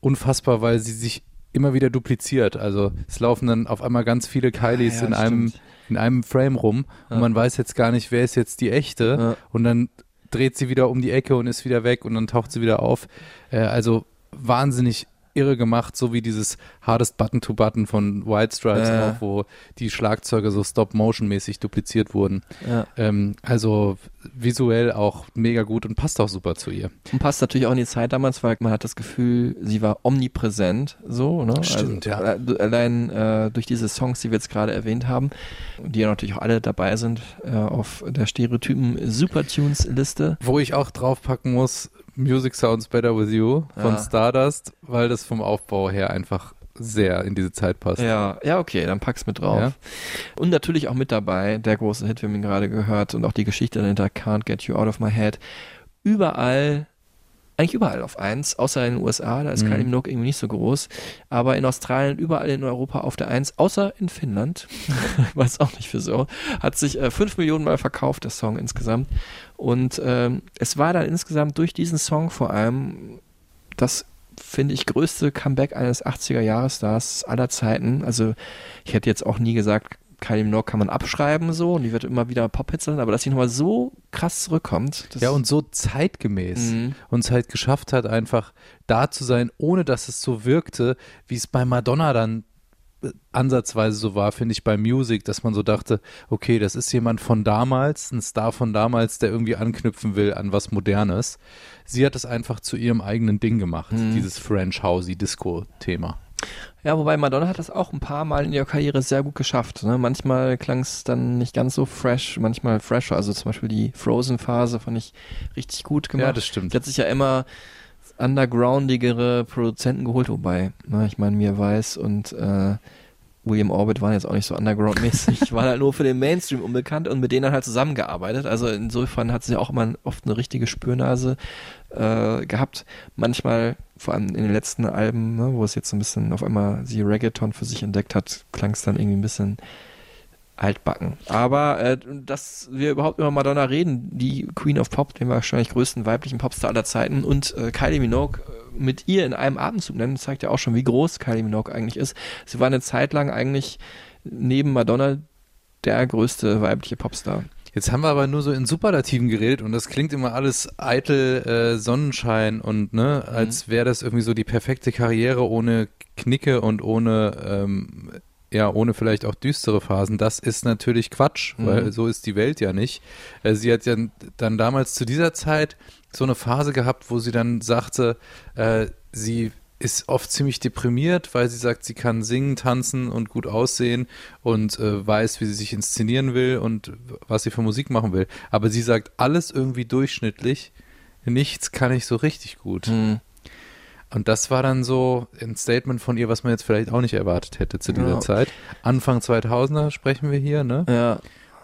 B: unfassbar, weil sie sich immer wieder dupliziert. Also es laufen dann auf einmal ganz viele Kylies
C: Ah, ja,
B: in, einem,
C: stimmt.
B: in einem Frame rum und
C: Ja.
B: man weiß jetzt gar nicht, wer ist jetzt die echte.
C: Ja.
B: Und dann dreht sie wieder um die Ecke und ist wieder weg und dann taucht sie wieder auf. Äh, also wahnsinnig irre gemacht, so wie dieses Hardest Button to Button von White Stripes
C: Ja.
B: auch, wo die Schlagzeuge so Stop-Motion-mäßig dupliziert wurden.
C: Ja.
B: Ähm, also visuell auch mega gut und passt auch super zu ihr.
C: Und passt natürlich auch in die Zeit damals, weil man hat das Gefühl, sie war omnipräsent, so, ne?
B: Stimmt, ja.
C: alle- Allein äh, durch diese Songs, die wir jetzt gerade erwähnt haben, die ja natürlich auch alle dabei sind äh, auf der Stereotypen Supertunes-Liste.
B: Wo ich auch draufpacken muss, Music Sounds Better With You von
C: Ja.
B: Stardust, weil das vom Aufbau her einfach sehr in diese Zeit passt.
C: Ja, ja, okay, dann pack's mit drauf.
B: Ja.
C: Und natürlich auch mit dabei, der große Hit, wir haben ihn gerade gehört, und auch die Geschichte dahinter, Can't Get You Out of My Head. Überall, eigentlich überall auf eins, außer in den USA, da ist
B: Mhm.
C: Kylie Minogue irgendwie nicht so groß. Aber in Australien, überall in Europa auf der Eins, außer in Finnland, (laughs) weiß auch nicht wieso, hat sich äh, fünf Millionen Mal verkauft, der Song insgesamt. Und ähm, es war dann insgesamt durch diesen Song vor allem das finde ich, größte Comeback eines 80er-Jahres-Stars aller Zeiten. Also ich hätte jetzt auch nie gesagt, Kylie Minogue kann man abschreiben so und die wird immer wieder Pop-Hits sein, aber dass sie nochmal so krass zurückkommt.
B: Ja, und so zeitgemäß
C: Mhm.
B: und es halt geschafft hat, einfach da zu sein, ohne dass es so wirkte, wie es bei Madonna dann äh, ansatzweise so war, finde ich, bei Music, dass man so dachte, okay, das ist jemand von damals, ein Star von damals, der irgendwie anknüpfen will an was Modernes. Sie hat es einfach zu ihrem eigenen Ding gemacht,
C: Mhm.
B: dieses French Housey Disco-Thema.
C: Ja, wobei Madonna hat das auch ein paar Mal in ihrer Karriere sehr gut geschafft. Ne? Manchmal klang es dann nicht ganz so fresh, manchmal fresher. Also zum Beispiel die Frozen-Phase fand ich richtig gut gemacht.
B: Ja, das stimmt.
C: Die hat sich ja immer undergroundigere Produzenten geholt, wobei, ne, ich meine, mir weiß und äh, William Orbit waren jetzt auch nicht so underground-mäßig, (laughs) waren halt nur für den Mainstream unbekannt und mit denen dann halt zusammengearbeitet. Also insofern hat sie auch immer oft eine richtige Spürnase äh, gehabt. Manchmal, vor allem in den letzten Alben, ne, wo es jetzt so ein bisschen auf einmal sie Reggaeton für sich entdeckt hat, klang es dann irgendwie ein bisschen altbacken. Aber äh, dass wir überhaupt über Madonna reden, die Queen of Pop, den wahrscheinlich größten weiblichen Popstar aller Zeiten und äh, Kylie Minogue äh, mit ihr in einem Atemzug nennen, zeigt ja auch schon, wie groß Kylie Minogue eigentlich ist. Sie war eine Zeit lang eigentlich neben Madonna der größte weibliche Popstar.
B: Jetzt haben wir aber nur so in Superlativen geredet und das klingt immer alles eitel äh, Sonnenschein und ne, als wäre das irgendwie so die perfekte Karriere ohne Knicke und ohne ähm, ja, ohne vielleicht auch düstere Phasen. Das ist natürlich Quatsch,
C: Mhm.
B: weil so ist die Welt ja nicht. Äh, sie hat ja dann damals zu dieser Zeit so eine Phase gehabt, wo sie dann sagte, äh, sie ist oft ziemlich deprimiert, weil sie sagt, sie kann singen, tanzen und gut aussehen und äh, weiß, wie sie sich inszenieren will und was sie für Musik machen will. Aber sie sagt, alles irgendwie durchschnittlich, nichts kann ich so richtig gut.
C: Mhm.
B: Und das war dann so ein Statement von ihr, was man jetzt vielleicht auch nicht erwartet hätte zu dieser
C: Ja.
B: Zeit. Anfang 2000er sprechen wir hier, ne?
C: Ja,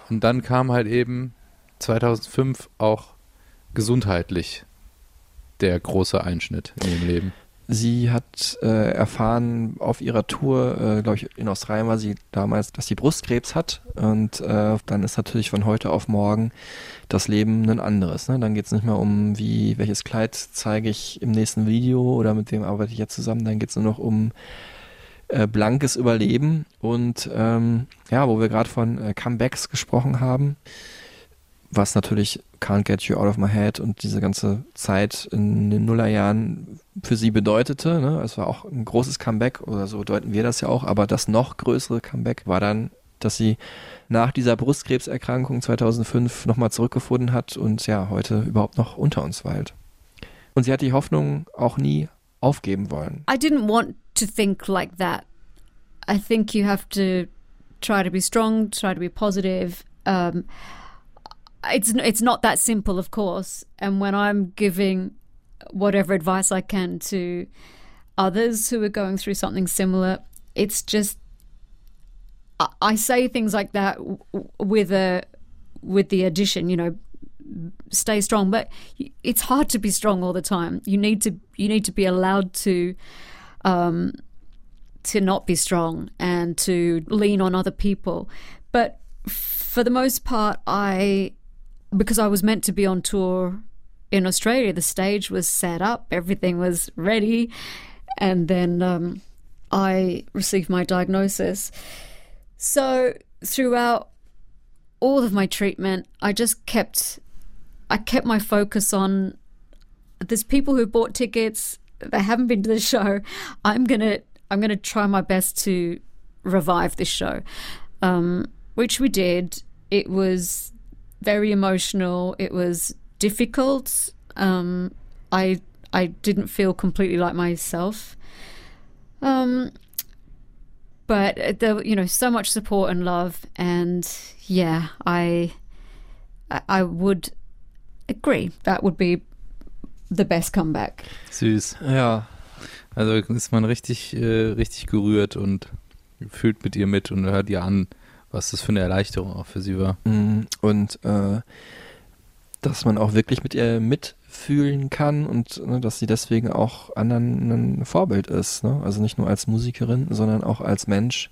B: Und dann kam halt eben 2005 auch gesundheitlich der große Einschnitt in ihrem Leben.
C: Sie hat äh, erfahren auf ihrer Tour, äh, glaube ich, in Australien war sie damals, dass sie Brustkrebs hat. Und äh, dann ist natürlich von heute auf morgen das Leben ein anderes. Ne? Dann geht es nicht mehr um, wie, welches Kleid zeige ich im nächsten Video oder mit wem arbeite ich jetzt zusammen. Dann geht es nur noch um äh, blankes Überleben. Und ähm, ja, wo wir gerade von äh, Comebacks gesprochen haben, was natürlich Can't Get You Out of My Head und diese ganze Zeit in den Nullerjahren für sie bedeutete. Ne? Es war auch ein großes Comeback oder so deuten wir das ja auch, aber das noch größere Comeback war dann, dass sie nach dieser Brustkrebserkrankung 2005 nochmal zurückgefunden hat und ja, heute überhaupt noch unter uns weilt. Und sie hat die Hoffnung auch nie aufgeben wollen.
D: I didn't want to think like that. I think you have to try to be strong, try to be positive. Um, it's it's not that simple, of course. And when I'm giving whatever advice I can to others who are going through something similar, it's just I, I say things like that with a with the addition, you know, stay strong. But it's hard to be strong all the time. You need to you need to be allowed to um, to not be strong and to lean on other people. But for the most part, I because I was meant to be on tour in Australia, the stage was set up, everything was ready, and then um, I received my diagnosis. So throughout all of my treatment, I just kept I kept my focus on there's people who bought tickets, they haven't been to the show. I'm gonna I'm gonna try my best to revive this show. Um, which we did. It was very emotional. It was difficult. Um, I I didn't feel completely like myself. Um, but there, you know, so much support and love, and yeah, I I- I would agree that would be the best comeback.
B: Süß.
C: Ja,
B: Also ist man richtig, äh, richtig gerührt und fühlt mit ihr mit und hört ihr an, was das für eine Erleichterung auch für sie war.
C: Mm, Und äh, dass man auch wirklich mit ihr mitfühlen kann und ne, dass sie deswegen auch anderen ein Vorbild ist. Ne? Also nicht nur als Musikerin, sondern auch als Mensch.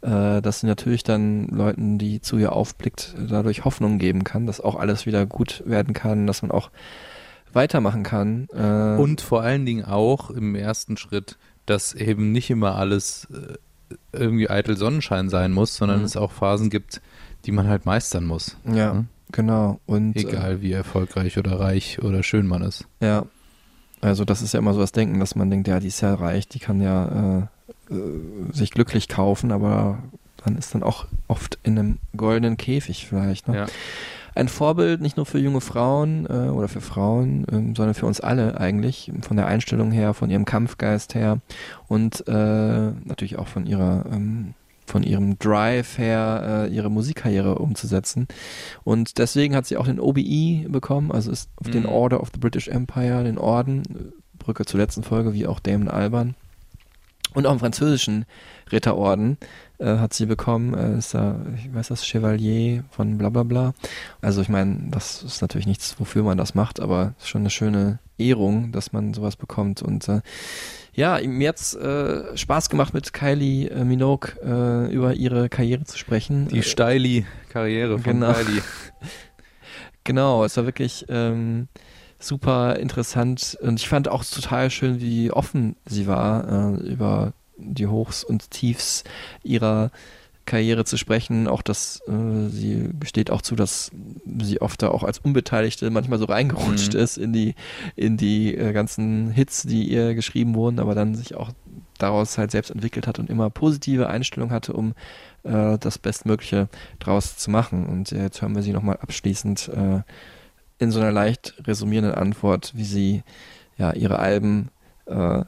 C: Äh, dass sie natürlich dann Leuten, die zu ihr aufblickt, dadurch Hoffnung geben kann, dass auch alles wieder gut werden kann, dass man auch weitermachen kann. Äh,
B: Und vor allen Dingen auch im ersten Schritt, dass eben nicht immer alles äh, irgendwie eitel Sonnenschein sein muss, sondern
C: Mhm.
B: es auch Phasen gibt, die man halt meistern muss.
C: ja,
B: ne?
C: genau. Und
B: Egal wie erfolgreich oder reich oder schön man ist.
C: Äh, ja, also das ist ja immer so das Denken, dass man denkt, ja, die ist ja reich, die kann ja äh, äh, sich glücklich kaufen, aber dann ist dann auch oft in einem goldenen Käfig vielleicht. Ne?
B: Ja.
C: Ein Vorbild nicht nur für junge Frauen äh, oder für Frauen, ähm, sondern für uns alle eigentlich, von der Einstellung her, von ihrem Kampfgeist her und äh, natürlich auch von ihrer ähm, von ihrem Drive her, äh, ihre Musikkarriere umzusetzen. Und deswegen hat sie auch den OBE bekommen, also ist auf den
B: Mhm.
C: Order of the British Empire, den Orden, Brücke zur letzten Folge, wie auch Damon Alban. Und auch im französischen Ritterorden äh, hat sie bekommen, äh, ist da, ich weiß das, Chevalier von bla bla bla. Also ich meine, das ist natürlich nichts, wofür man das macht, aber es ist schon eine schöne Ehrung, dass man sowas bekommt. Und äh, ja, mir hat's äh, Spaß gemacht, mit Kylie äh, Minogue äh, über ihre Karriere zu sprechen.
B: Die
C: Äh,
B: Steili-Karriere von
C: genau.
B: Kylie. (laughs)
C: Genau, es war wirklich ähm, super interessant und ich fand auch total schön, wie offen sie war, äh, über die Hochs und Tiefs ihrer Karriere zu sprechen. Auch dass äh, sie gesteht auch zu, dass sie oft da auch als Unbeteiligte manchmal so reingerutscht
B: Mhm.
C: ist in die in die äh, ganzen Hits, die ihr geschrieben wurden, aber dann sich auch daraus halt selbst entwickelt hat und immer positive Einstellung hatte, um äh, das Bestmögliche draus zu machen. Und jetzt hören wir sie nochmal abschließend äh, in so einer leicht resümierenden Antwort, wie sie ja ihre Alben äh,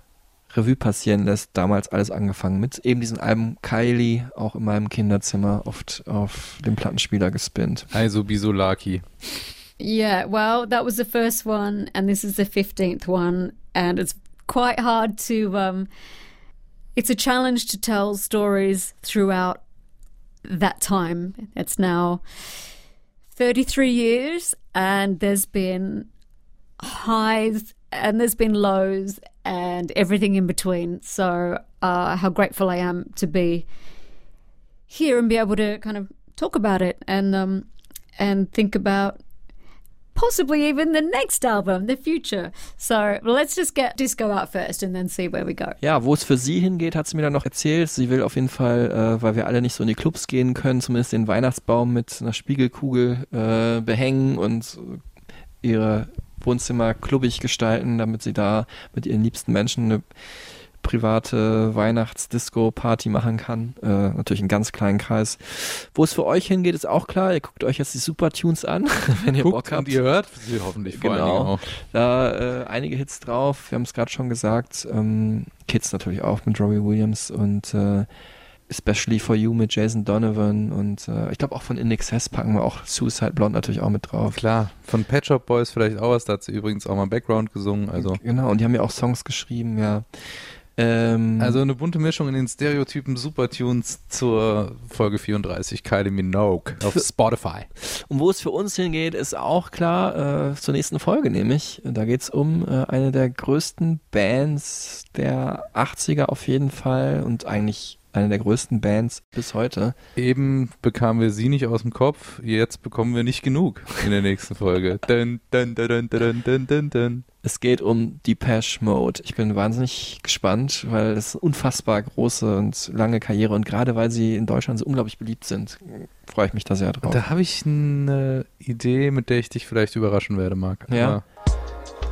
C: Revue passieren lässt. Damals alles angefangen mit eben diesem Album Kylie, auch in meinem Kinderzimmer oft auf dem Plattenspieler gespinnt.
B: Also Bisolaki.
D: Yeah, well, that was the first one, and this is the 15th one, and it's quite hard to. Um, it's a challenge to tell stories throughout that time. It's now 33 years, and there's been highs and there's been lows and everything in between. So, uh, how grateful I am to be here and be able to kind of talk about it and um, and think about possibly even the next album, the future. So let's just get disco out first and then see where we go.
C: Ja, wo es für sie hingeht, hat sie mir dann noch erzählt. Sie will auf jeden Fall, äh, weil wir alle nicht so in die Clubs gehen können, zumindest den Weihnachtsbaum mit einer Spiegelkugel äh, behängen und ihre Wohnzimmer klubbig gestalten, damit sie da mit ihren liebsten Menschen eine private Weihnachts-Disco-Party machen kann. Äh, natürlich in ganz kleinen Kreis. Wo es für euch hingeht, ist auch klar. Ihr guckt euch jetzt die Supertunes an, (laughs) wenn ihr
B: Guckt
C: Bock habt.
B: und ihr hört sie hoffentlich vor
C: Genau.
B: auch.
C: Da äh, einige Hits drauf. Wir haben es gerade schon gesagt. Ähm, Kids natürlich auch mit Robbie Williams und äh, Especially for You mit Jason Donovan und äh, ich glaube auch von Indexes packen wir auch Suicide Blonde natürlich auch mit drauf.
B: Klar, von Pet Shop Boys vielleicht auch was, da hat sie übrigens auch mal Background gesungen, also
C: Genau, und die haben ja auch Songs geschrieben, ja. Ähm,
B: Also eine bunte Mischung in den Stereotypen Supertunes zur Folge 34, Kylie Minogue auf Spotify.
C: Und wo es für uns hingeht, ist auch klar äh, zur nächsten Folge, nämlich. Da geht es um äh, eine der größten Bands der 80er auf jeden Fall und eigentlich eine der größten Bands bis heute.
B: Eben bekamen wir sie nicht aus dem Kopf, jetzt bekommen wir nicht genug in der nächsten Folge. (laughs) Dun, dun, dun, dun, dun, dun, dun.
C: Es geht um Depeche Mode. Ich bin wahnsinnig gespannt, weil es eine unfassbar große und lange Karriere und gerade weil sie in Deutschland so unglaublich beliebt sind, freue ich mich da sehr drauf.
B: Da habe ich eine Idee, mit der ich dich vielleicht überraschen werde, Marc.
C: Ja.
B: Aber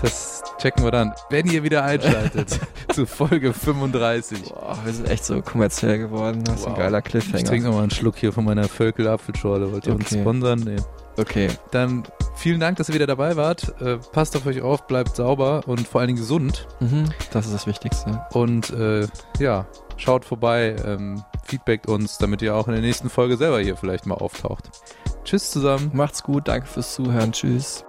B: Das checken wir dann. Wenn ihr wieder einschaltet (laughs) zu Folge 35.
C: Boah, wir sind echt so kommerziell geworden. Das ist ein
B: Wow.
C: geiler
B: Ich
C: Cliffhanger.
B: trinke nochmal einen Schluck hier von meiner Völkel-Apfelschorle. Wollt ihr uns
C: Okay.
B: sponsern? Nee.
C: Okay.
B: Dann vielen Dank, dass ihr wieder dabei wart. Äh, passt auf euch auf, bleibt sauber und vor allen Dingen gesund.
C: Mhm, das ist das Wichtigste.
B: Und äh, ja, schaut vorbei, ähm, feedbackt uns, damit ihr auch in der nächsten Folge selber hier vielleicht mal auftaucht. Tschüss zusammen.
C: Macht's gut, danke fürs Zuhören. Tschüss.